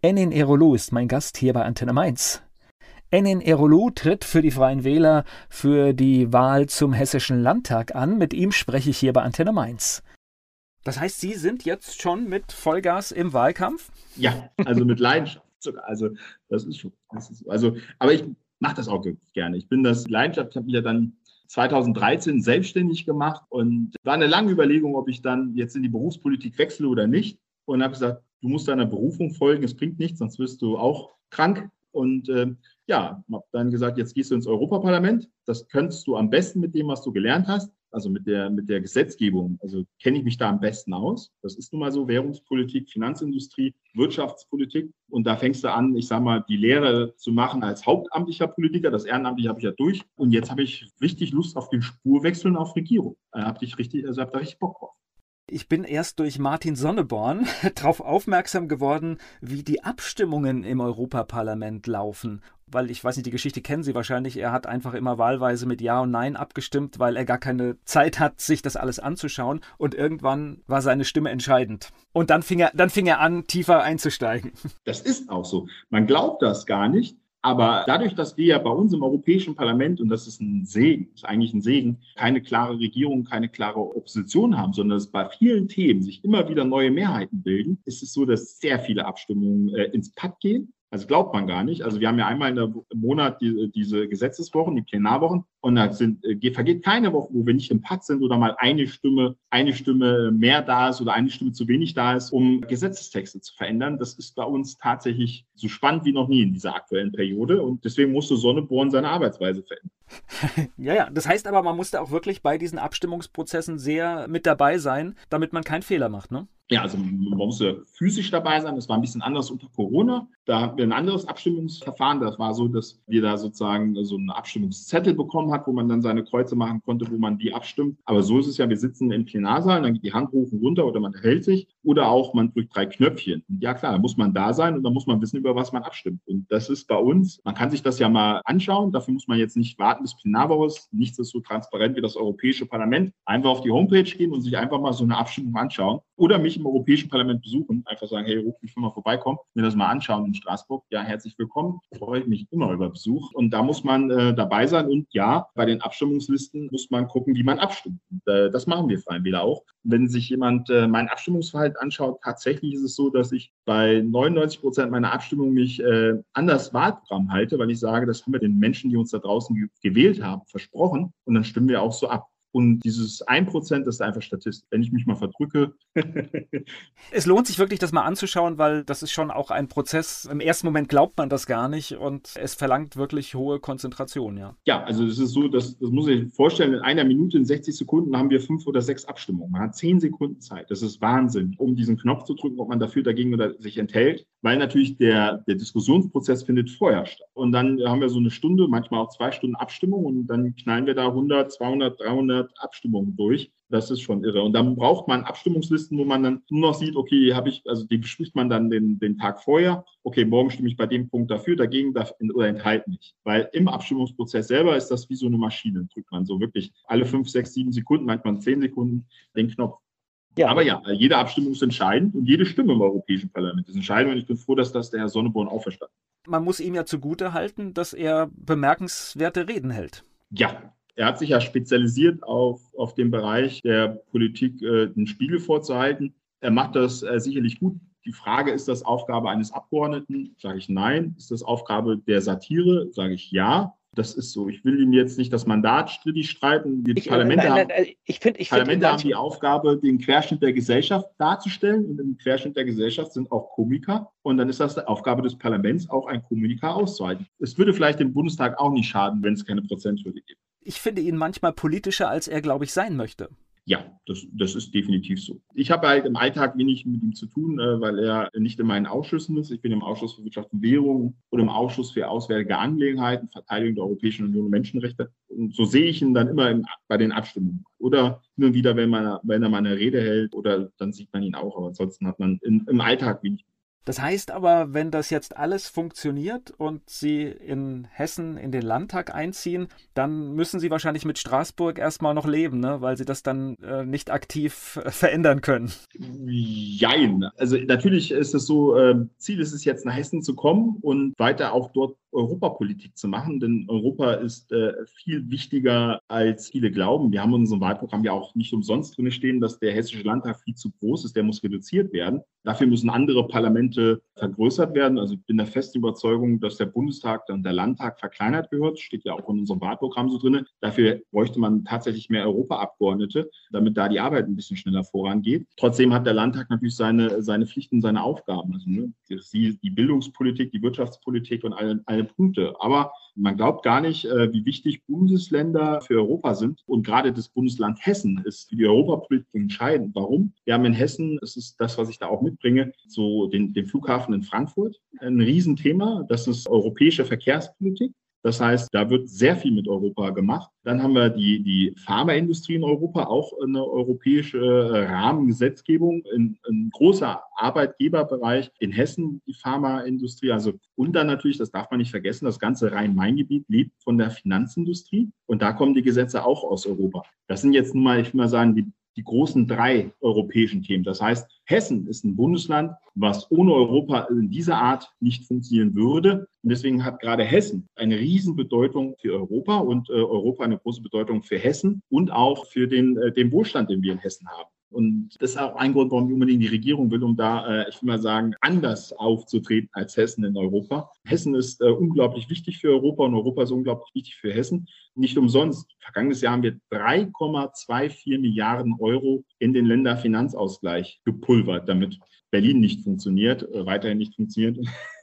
Enin Erolo ist mein Gast hier bei Antenne Mainz. Enin Erolu tritt für die Freien Wähler für die Wahl zum Hessischen Landtag an. Mit ihm spreche ich hier bei Antenne Mainz. Das heißt, Sie sind jetzt schon mit Vollgas im Wahlkampf? Ja, also mit Leidenschaft sogar. Also das ist schon. Das ist, also, aber ich mache das auch gerne. Ich bin das Leidenschaft. Ich habe mich ja dann 2013 selbstständig gemacht und war eine lange Überlegung, ob ich dann jetzt in die Berufspolitik wechsle oder nicht. Und habe gesagt, du musst deiner Berufung folgen. Es bringt nichts, sonst wirst du auch krank. Und äh, ja, habe dann gesagt, jetzt gehst du ins Europaparlament. Das könntest du am besten mit dem, was du gelernt hast, also mit der, mit der Gesetzgebung. Also kenne ich mich da am besten aus. Das ist nun mal so Währungspolitik, Finanzindustrie, Wirtschaftspolitik. Und da fängst du an, ich sage mal, die Lehre zu machen als hauptamtlicher Politiker. Das Ehrenamtliche habe ich ja durch. Und jetzt habe ich richtig Lust auf den Spurwechsel und auf Regierung. Habe ich richtig, also habe da richtig Bock drauf. Ich bin erst durch Martin Sonneborn darauf aufmerksam geworden, wie die Abstimmungen im Europaparlament laufen. Weil ich weiß nicht, die Geschichte kennen Sie wahrscheinlich. Er hat einfach immer wahlweise mit Ja und Nein abgestimmt, weil er gar keine Zeit hat, sich das alles anzuschauen. Und irgendwann war seine Stimme entscheidend. Und dann fing er, dann fing er an, tiefer einzusteigen. Das ist auch so. Man glaubt das gar nicht. Aber dadurch, dass wir ja bei uns im Europäischen Parlament, und das ist ein Segen, ist eigentlich ein Segen, keine klare Regierung, keine klare Opposition haben, sondern dass bei vielen Themen sich immer wieder neue Mehrheiten bilden, ist es so, dass sehr viele Abstimmungen äh, ins Pad gehen also glaubt man gar nicht. Also wir haben ja einmal im Monat die, diese Gesetzeswochen, die Plenarwochen, und da sind, äh, vergeht keine Woche, wo wir nicht im Pakt sind oder mal eine Stimme, eine Stimme mehr da ist oder eine Stimme zu wenig da ist, um Gesetzestexte zu verändern. Das ist bei uns tatsächlich so spannend wie noch nie in dieser aktuellen Periode. Und deswegen musste Sonneborn seine Arbeitsweise verändern. Ja, ja. Das heißt aber, man musste auch wirklich bei diesen Abstimmungsprozessen sehr mit dabei sein, damit man keinen Fehler macht, ne? Ja, also man musste physisch dabei sein. Das war ein bisschen anders unter Corona. Da hatten wir ein anderes Abstimmungsverfahren. Das war so, dass wir da sozusagen so einen Abstimmungszettel bekommen hat, wo man dann seine Kreuze machen konnte, wo man die abstimmt. Aber so ist es ja, wir sitzen im Plenarsaal, dann geht die Hand hoch und runter oder man hält sich oder auch man drückt drei Knöpfchen. ja klar, da muss man da sein und da muss man wissen, über was man abstimmt. Und das ist bei uns, man kann sich das ja mal anschauen. Dafür muss man jetzt nicht warten bis Plenarwoche ist. Nichts ist so transparent wie das Europäische Parlament. Einfach auf die Homepage gehen und sich einfach mal so eine Abstimmung anschauen oder mich im Europäischen Parlament besuchen, einfach sagen, hey, ruf mich mal vorbeikommen, mir das mal anschauen in Straßburg. Ja, herzlich willkommen. Freue mich immer über Besuch. Und da muss man äh, dabei sein. Und ja, bei den Abstimmungslisten muss man gucken, wie man abstimmt. Und, äh, das machen wir Freien Wähler auch. Wenn sich jemand äh, mein Abstimmungsverhalten anschaut, tatsächlich ist es so, dass ich bei 99 Prozent meiner Abstimmung mich äh, an das Wahlprogramm halte, weil ich sage, das haben wir den Menschen, die uns da draußen gewählt haben, versprochen. Und dann stimmen wir auch so ab. Und dieses 1% ist einfach Statistik. Wenn ich mich mal verdrücke. es lohnt sich wirklich, das mal anzuschauen, weil das ist schon auch ein Prozess. Im ersten Moment glaubt man das gar nicht und es verlangt wirklich hohe Konzentration, ja. Ja, also es ist so, dass, das muss ich vorstellen, in einer Minute, in 60 Sekunden haben wir fünf oder sechs Abstimmungen. Man hat zehn Sekunden Zeit. Das ist Wahnsinn, um diesen Knopf zu drücken, ob man dafür, dagegen oder sich enthält, weil natürlich der, der Diskussionsprozess findet vorher statt. Und dann haben wir so eine Stunde, manchmal auch zwei Stunden Abstimmung und dann knallen wir da 100, 200, 300 100 Abstimmungen durch. Das ist schon irre. Und dann braucht man Abstimmungslisten, wo man dann nur noch sieht, okay, habe ich, also die bespricht man dann den, den Tag vorher. Okay, morgen stimme ich bei dem Punkt dafür, dagegen oder enthalten mich. Weil im Abstimmungsprozess selber ist das wie so eine Maschine. Drückt man so wirklich alle fünf, sechs, sieben Sekunden, manchmal zehn Sekunden den Knopf. Ja. Aber ja, jede Abstimmung ist entscheidend und jede Stimme im Europäischen Parlament ist entscheidend. Und ich bin froh, dass das der Herr Sonneborn auch verstanden hat. Man muss ihm ja zugute halten, dass er bemerkenswerte Reden hält. Ja, Er hat sich ja spezialisiert auf, auf den Bereich der Politik, äh, den Spiegel vorzuhalten. Er macht das äh, sicherlich gut. Die Frage, ist das Aufgabe eines Abgeordneten? Sage ich nein. Ist das Aufgabe der Satire? Sage ich ja. Das ist so. Ich will Ihnen jetzt nicht das Mandat strittig streiten. Die ich, äh, Parlamente, nein, haben, nein, ich find, ich Parlamente haben die Aufgabe, den Querschnitt der Gesellschaft darzustellen. Und im Querschnitt der Gesellschaft sind auch Komiker. Und dann ist das die Aufgabe des Parlaments, auch ein Komiker auszuhalten. Es würde vielleicht dem Bundestag auch nicht schaden, wenn es keine Prozenthürde gibt. Ich finde ihn manchmal politischer, als er, glaube ich, sein möchte. Ja, das, das ist definitiv so. Ich habe halt im Alltag wenig mit ihm zu tun, äh, weil er nicht in meinen Ausschüssen ist. Ich bin im Ausschuss für Wirtschaft und Währung oder im Ausschuss für Auswärtige Angelegenheiten, Verteidigung der Europäischen Union und Menschenrechte. Und so sehe ich ihn dann immer im, bei den Abstimmungen. Oder hin und wieder, wenn, man, wenn er mal eine Rede hält, oder dann sieht man ihn auch. Aber ansonsten hat man in, im Alltag wenig das heißt aber, wenn das jetzt alles funktioniert und Sie in Hessen in den Landtag einziehen, dann müssen Sie wahrscheinlich mit Straßburg erstmal noch leben, ne? weil Sie das dann äh, nicht aktiv äh, verändern können. Jein. Also natürlich ist es so, äh, Ziel ist es jetzt nach Hessen zu kommen und weiter auch dort Europapolitik zu machen, denn Europa ist äh, viel wichtiger, als viele glauben. Wir haben in unserem Wahlprogramm ja auch nicht umsonst drin stehen, dass der Hessische Landtag viel zu groß ist, der muss reduziert werden. Dafür müssen andere Parlamente vergrößert werden. Also ich bin der festen Überzeugung, dass der Bundestag und der Landtag verkleinert gehört, steht ja auch in unserem Wahlprogramm so drin. Dafür bräuchte man tatsächlich mehr Europaabgeordnete, damit da die Arbeit ein bisschen schneller vorangeht. Trotzdem hat der Landtag natürlich seine, seine Pflichten, seine Aufgaben. Also ne, die, die Bildungspolitik, die Wirtschaftspolitik und alle, alle Punkte. Aber man glaubt gar nicht, äh, wie wichtig Bundesländer für Europa sind. Und gerade das Bundesland Hessen ist für die Europapolitik entscheidend. Warum? Wir haben in Hessen, das ist das, was ich da auch mitbringe, so den, den Flughafen in Frankfurt. Ein Riesenthema. Das ist europäische Verkehrspolitik. Das heißt, da wird sehr viel mit Europa gemacht. Dann haben wir die, die Pharmaindustrie in Europa, auch eine europäische äh, Rahmengesetzgebung, ein, ein großer Arbeitgeberbereich in Hessen, die Pharmaindustrie. Also, und dann natürlich, das darf man nicht vergessen, das ganze Rhein-Main-Gebiet lebt von der Finanzindustrie. Und da kommen die Gesetze auch aus Europa. Das sind jetzt nun mal, ich will mal sagen, die die großen drei europäischen Themen. Das heißt, Hessen ist ein Bundesland, was ohne Europa in dieser Art nicht funktionieren würde. Und deswegen hat gerade Hessen eine Riesenbedeutung für Europa und äh, Europa eine große Bedeutung für Hessen und auch für den, äh, den Wohlstand, den wir in Hessen haben. Und das ist auch ein Grund, warum ich unbedingt die Regierung will, um da, äh, ich will mal sagen, anders aufzutreten als Hessen in Europa. Hessen ist äh, unglaublich wichtig für Europa und Europa ist unglaublich wichtig für Hessen. Nicht umsonst. Vergangenes Jahr haben wir 3,24 Milliarden Euro in den Länderfinanzausgleich gepulvert, damit Berlin nicht funktioniert, äh, weiterhin nicht funktioniert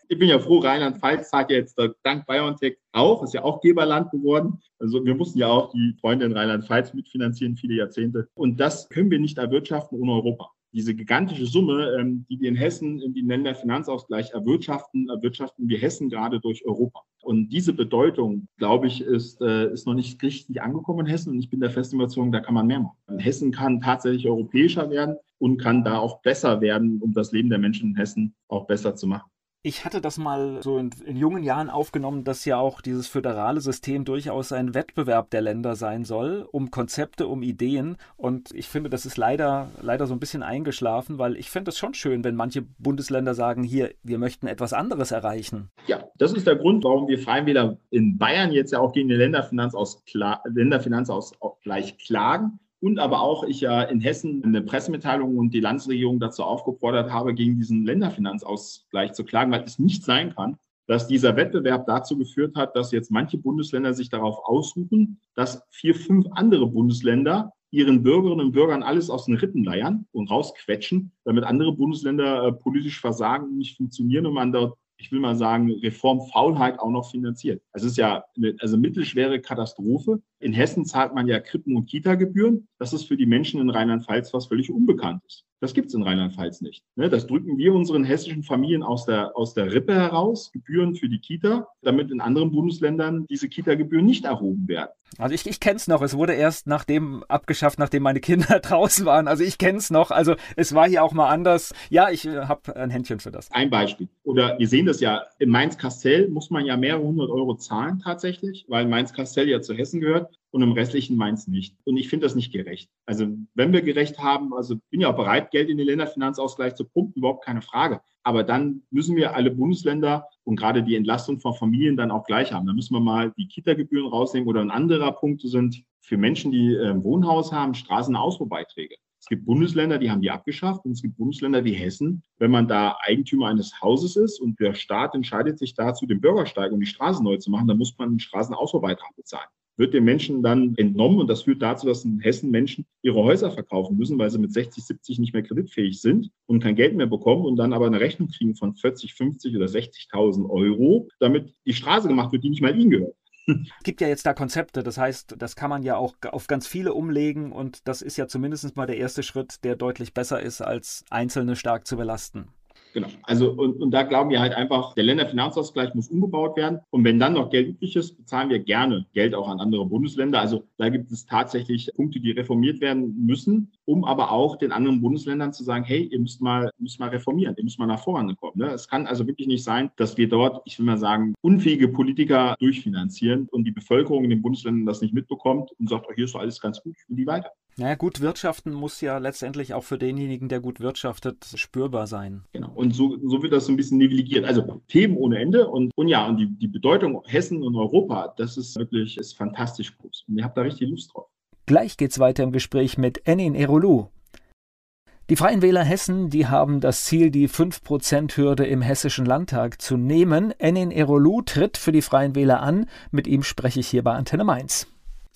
ich bin ja froh, Rheinland-Pfalz hat jetzt dank BioNTech auch, ist ja auch Geberland geworden. Also wir mussten ja auch die Freunde in Rheinland-Pfalz mitfinanzieren, viele Jahrzehnte. Und das können wir nicht erwirtschaften ohne Europa. Diese gigantische Summe, ähm, die wir in Hessen in den Länderfinanzausgleich erwirtschaften, erwirtschaften wir Hessen gerade durch Europa. Und diese Bedeutung, glaube ich, ist, äh, ist noch nicht richtig angekommen in Hessen. Und ich bin der festen Überzeugung, da kann man mehr machen. Hessen kann tatsächlich europäischer werden und kann da auch besser werden, um das Leben der Menschen in Hessen auch besser zu machen. Ich hatte das mal so in, in, jungen Jahren aufgenommen, dass ja auch dieses föderale System durchaus ein Wettbewerb der Länder sein soll, um Konzepte, um Ideen. Und ich finde, das ist leider, leider so ein bisschen eingeschlafen, weil ich finde es schon schön, wenn manche Bundesländer sagen, hier, wir möchten etwas anderes erreichen. Ja, das ist der Grund, warum wir Freien Wähler in Bayern jetzt ja auch gegen den Länderfinanzausgleich klagen und aber auch ich ja in Hessen eine Pressemitteilung und die Landesregierung dazu aufgefordert habe, gegen diesen Länderfinanzausgleich zu klagen, weil es nicht sein kann, dass dieser Wettbewerb dazu geführt hat, dass jetzt manche Bundesländer sich darauf ausruhen, dass vier, fünf andere Bundesländer ihren Bürgerinnen und Bürgern alles aus den Rippen leiern und rausquetschen, damit andere Bundesländer äh, politisch versagen und nicht funktionieren und man dort ich will mal sagen, Reformfaulheit auch noch finanziert. Es ist ja eine also mittelschwere Katastrophe. In Hessen zahlt man ja Krippen- und Kita-Gebühren. Das ist für die Menschen in Rheinland-Pfalz was völlig Unbekanntes. Das gibt es in Rheinland-Pfalz nicht. Ne, das drücken wir unseren hessischen Familien aus der, aus der Rippe heraus, Gebühren für die Kita, damit in anderen Bundesländern diese Kita-Gebühren nicht erhoben werden. Also ich, ich kenne es noch, es wurde erst nachdem abgeschafft, nachdem meine Kinder draußen waren. Also ich kenne es noch, also es war hier auch mal anders. Ja, ich äh, habe ein Händchen für das. Ein Beispiel. Oder wir sehen das ja, in Mainz-Kastell muss man ja mehrere hundert Euro zahlen tatsächlich, weil Mainz-Kastell ja zu Hessen gehört. Und im restlichen Mainz nicht. Und ich finde das nicht gerecht. Also wenn wir gerecht haben, also bin ja auch bereit, Geld in den Länderfinanzausgleich zu pumpen, überhaupt keine Frage. Aber dann müssen wir alle Bundesländer und gerade die Entlastung von Familien dann auch gleich haben. Da müssen wir mal die Kita-Gebühren rausnehmen oder ein anderer Punkt sind für Menschen, die ein Wohnhaus haben, Straßenausbaubeiträge. Es gibt Bundesländer, die haben die abgeschafft und es gibt Bundesländer wie Hessen. Wenn man da Eigentümer eines Hauses ist und der Staat entscheidet sich dazu, den Bürgersteig und die Straßen neu zu machen, dann muss man einen Straßenausbaubeitrag bezahlen wird den Menschen dann entnommen und das führt dazu, dass in Hessen Menschen ihre Häuser verkaufen müssen, weil sie mit 60, 70 nicht mehr kreditfähig sind und kein Geld mehr bekommen und dann aber eine Rechnung kriegen von 40, 50 oder 60.000 Euro, damit die Straße gemacht wird, die nicht mal ihnen gehört. Es gibt ja jetzt da Konzepte, das heißt, das kann man ja auch auf ganz viele umlegen und das ist ja zumindest mal der erste Schritt, der deutlich besser ist, als Einzelne stark zu belasten. Genau. Also, und, und da glauben wir halt einfach, der Länderfinanzausgleich muss umgebaut werden. Und wenn dann noch Geld übrig ist, bezahlen wir gerne Geld auch an andere Bundesländer. Also da gibt es tatsächlich Punkte, die reformiert werden müssen, um aber auch den anderen Bundesländern zu sagen, hey, ihr müsst mal, müsst mal reformieren, ihr müsst mal nach vorne kommen. Ne? Es kann also wirklich nicht sein, dass wir dort, ich will mal sagen, unfähige Politiker durchfinanzieren und die Bevölkerung in den Bundesländern das nicht mitbekommt und sagt, oh, hier ist doch alles ganz gut, ich will die weiter. Naja, gut wirtschaften muss ja letztendlich auch für denjenigen, der gut wirtschaftet, spürbar sein. Genau. Und so, so wird das so ein bisschen nivelliert. Also Themen ohne Ende und, und ja, und die, die Bedeutung Hessen und Europa, das ist wirklich ist fantastisch groß. Und ihr habt da richtig Lust drauf. Gleich geht's weiter im Gespräch mit Enin Erolu. Die Freien Wähler Hessen, die haben das Ziel, die 5%-Hürde im Hessischen Landtag zu nehmen. Enin Erolu tritt für die Freien Wähler an. Mit ihm spreche ich hier bei Antenne Mainz.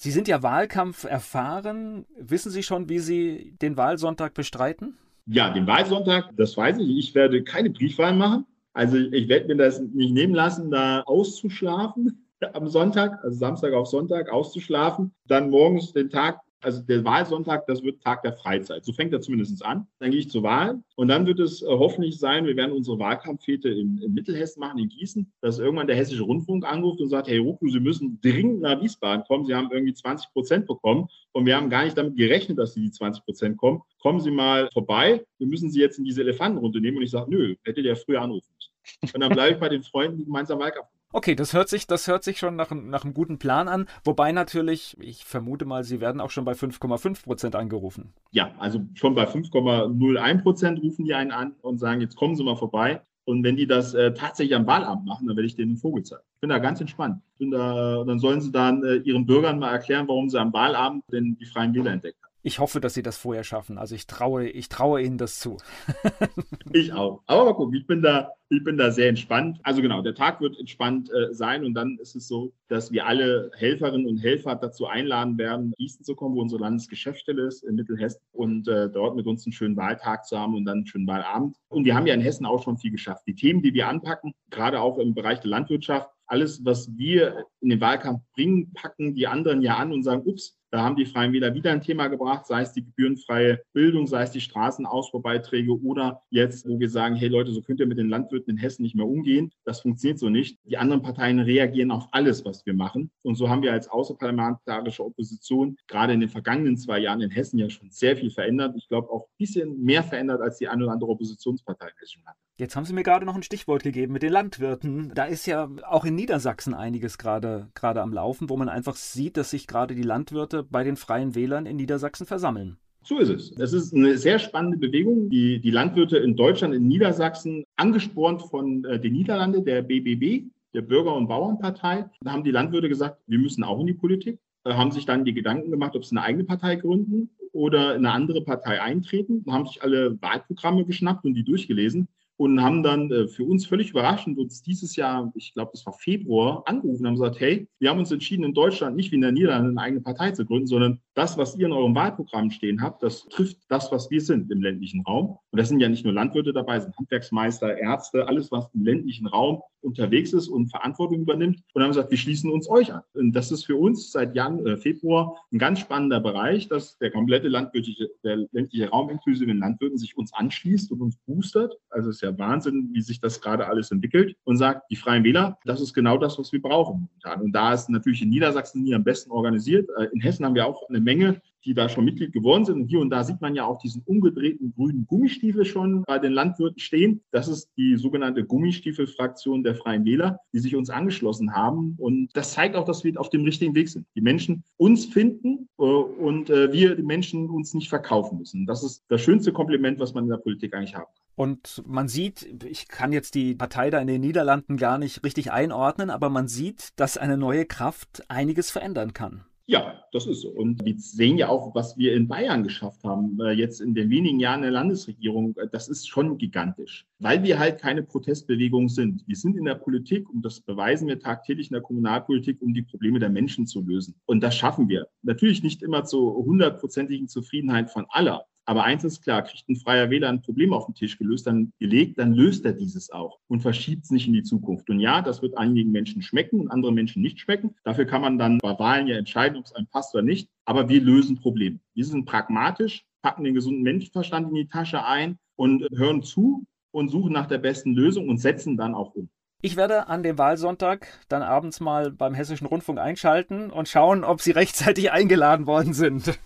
Sie sind ja Wahlkampf erfahren. Wissen Sie schon, wie Sie den Wahlsonntag bestreiten? Ja, den Wahlsonntag, das weiß ich. Ich werde keine Briefwahl machen. Also ich werde mir das nicht nehmen lassen, da auszuschlafen am Sonntag, also Samstag auf Sonntag auszuschlafen, dann morgens den Tag also der Wahlsonntag, das wird Tag der Freizeit. So fängt er zumindest an. Dann gehe ich zur Wahl und dann wird es äh, hoffentlich sein, wir werden unsere Wahlkampffete in, in, Mittelhessen machen, in Gießen, dass irgendwann der Hessische Rundfunk anruft und sagt, Herr Ruku, Sie müssen dringend nach Wiesbaden kommen. Sie haben irgendwie 20 Prozent bekommen und wir haben gar nicht damit gerechnet, dass Sie die 20 Prozent kommen. Kommen Sie mal vorbei. Wir müssen Sie jetzt in diese Elefantenrunde nehmen. Und ich sage, nö, hätte der früher anrufen müssen. Und dann bleibe ich bei den Freunden, die gemeinsam Wahlkampf Okay, das hört sich, das hört sich schon nach, nach einem guten Plan an. Wobei natürlich, ich vermute mal, Sie werden auch schon bei 5,5 Prozent angerufen. Ja, also schon bei 5,01 Prozent rufen die einen an und sagen, jetzt kommen Sie mal vorbei. Und wenn die das äh, tatsächlich am Wahlamt machen, dann werde ich denen einen Vogel zeigen. Ich bin da ganz entspannt. Da, dann sollen sie dann äh, ihren Bürgern mal erklären, warum sie am Wahlabend denn die Freien Wähler entdeckt haben. Ich hoffe, dass sie das vorher schaffen. Also ich traue, ich traue ihnen das zu. ich auch. Aber mal gucken, ich bin da, ich bin da sehr entspannt. Also genau, der Tag wird entspannt äh, sein und dann ist es so, dass wir alle Helferinnen und Helfer dazu einladen werden, Gießen zu kommen, wo unsere Landesgeschäftsstelle ist in Mittelhessen und äh, dort mit uns einen schönen Wahltag zu haben und dann einen schönen Wahlabend. Und wir haben ja in Hessen auch schon viel geschafft. Die Themen, die wir anpacken, gerade auch im Bereich der Landwirtschaft, alles, was wir in den Wahlkampf bringen, packen die anderen ja an und sagen, ups, da haben die Freien Wähler wieder ein Thema gebracht, sei es die gebührenfreie Bildung, sei es die Straßenausbaubeiträge oder jetzt, wo wir sagen, hey Leute, so könnt ihr mit den Landwirten in Hessen nicht mehr umgehen. Das funktioniert so nicht. Die anderen Parteien reagieren auf alles, was wir machen. Und so haben wir als außerparlamentarische Opposition gerade in den vergangenen zwei Jahren in Hessen ja schon sehr viel verändert. Ich glaube auch ein bisschen mehr verändert als die eine oder andere Oppositionspartei in Hessen. Jetzt haben Sie mir gerade noch ein Stichwort gegeben mit den Landwirten. Da ist ja auch in Niedersachsen einiges gerade gerade am Laufen, wo man einfach sieht, dass sich gerade die Landwirte bei den Freien Wählern in Niedersachsen versammeln. So ist es. Es ist eine sehr spannende Bewegung. Die, die Landwirte in Deutschland, in Niedersachsen, angespornt von äh, den Niederlanden, der BBB, der Bürger- und Bauernpartei, da haben die Landwirte gesagt, wir müssen auch in die Politik, haben sich dann die Gedanken gemacht, ob sie eine eigene Partei gründen oder in eine andere Partei eintreten, haben sich alle Wahlprogramme geschnappt und die durchgelesen und haben dann äh, für uns völlig überraschend uns dieses Jahr, ich glaube, das war Februar, angerufen und haben gesagt, hey, wir haben uns entschieden, in Deutschland nicht wie in der Niederlande eine eigene Partei zu gründen, sondern das, was ihr in eurem Wahlprogramm stehen habt, das trifft das, was wir sind im ländlichen Raum. Und das sind ja nicht nur Landwirte dabei, sind Handwerksmeister, Ärzte, alles, was im ländlichen Raum unterwegs ist und Verantwortung übernimmt. Und haben gesagt, wir schließen uns euch an. Und das ist für uns seit Jan, äh, Februar ein ganz spannender Bereich, dass der komplette landwirtliche, der ländliche Raum inklusive den Landwirten sich uns anschließt und uns boostert. Also es ist ja Wahnsinn, wie sich das gerade alles entwickelt und sagt, die Freien Wähler, das ist genau das, was wir brauchen momentan. Und da ist natürlich in Niedersachsen nie am besten organisiert. Äh, in Hessen haben wir auch eine Menge die da schon Mitglied geworden sind. Und hier und da sieht man ja auch diesen umgedrehten grünen Gummistiefel schon bei den Landwirten stehen. Das ist die sogenannte Gummistiefelfraktion der Freien Wähler, die sich uns angeschlossen haben. Und das zeigt auch, dass wir auf dem richtigen Weg sind. Die Menschen uns finden äh, und äh, wir die Menschen uns nicht verkaufen müssen. Das ist das schönste Kompliment, was man in der Politik eigentlich haben kann. Und man sieht, ich kann jetzt die Partei da in den Niederlanden gar nicht richtig einordnen, aber man sieht, dass eine neue Kraft einiges verändern kann. Ja, das ist so. Und wir sehen ja auch, was wir in Bayern geschafft haben, äh, jetzt in den wenigen Jahren der Landesregierung. Äh, das ist schon gigantisch, weil wir halt keine Protestbewegung sind. Wir sind in der Politik und das beweisen wir tagtäglich in der Kommunalpolitik, um die Probleme der Menschen zu lösen. Und das schaffen wir. Natürlich nicht immer zur hundertprozentigen Zufriedenheit von aller. Aber eins ist klar, kriegt ein freier Wähler ein Problem auf den Tisch gelöst, dann gelegt, dann löst er dieses auch und verschiebt es nicht in die Zukunft. Und ja, das wird einigen Menschen schmecken und anderen Menschen nicht schmecken. Dafür kann man dann bei Wahlen ja entscheiden, ob es einem passt oder nicht. Aber wir lösen Probleme. Wir sind pragmatisch, packen den gesunden Menschenverstand in die Tasche ein und hören zu und suchen nach der besten Lösung und setzen dann auch um. Ich werde an dem Wahlsonntag dann abends mal beim Hessischen Rundfunk einschalten und schauen, ob Sie rechtzeitig eingeladen worden sind.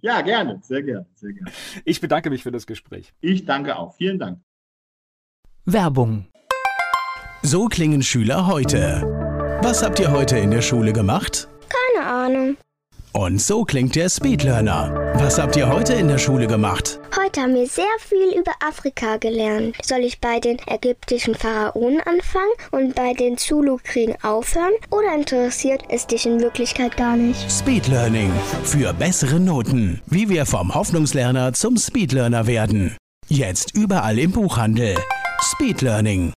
Ja, gerne, sehr gerne, sehr gerne. Ich bedanke mich für das Gespräch. Ich danke auch. Vielen Dank. Werbung. So klingen Schüler heute. Was habt ihr heute in der Schule gemacht? Keine Ahnung. Und so klingt der Speedlearner. Was habt ihr heute in der Schule gemacht? Heute haben wir sehr viel über Afrika gelernt. Soll ich bei den ägyptischen Pharaonen anfangen und bei den Zulu-Kriegen aufhören? Oder interessiert es dich in Wirklichkeit gar nicht? Speedlearning. Für bessere Noten. Wie wir vom Hoffnungslerner zum Speedlearner werden. Jetzt überall im Buchhandel. Speedlearning.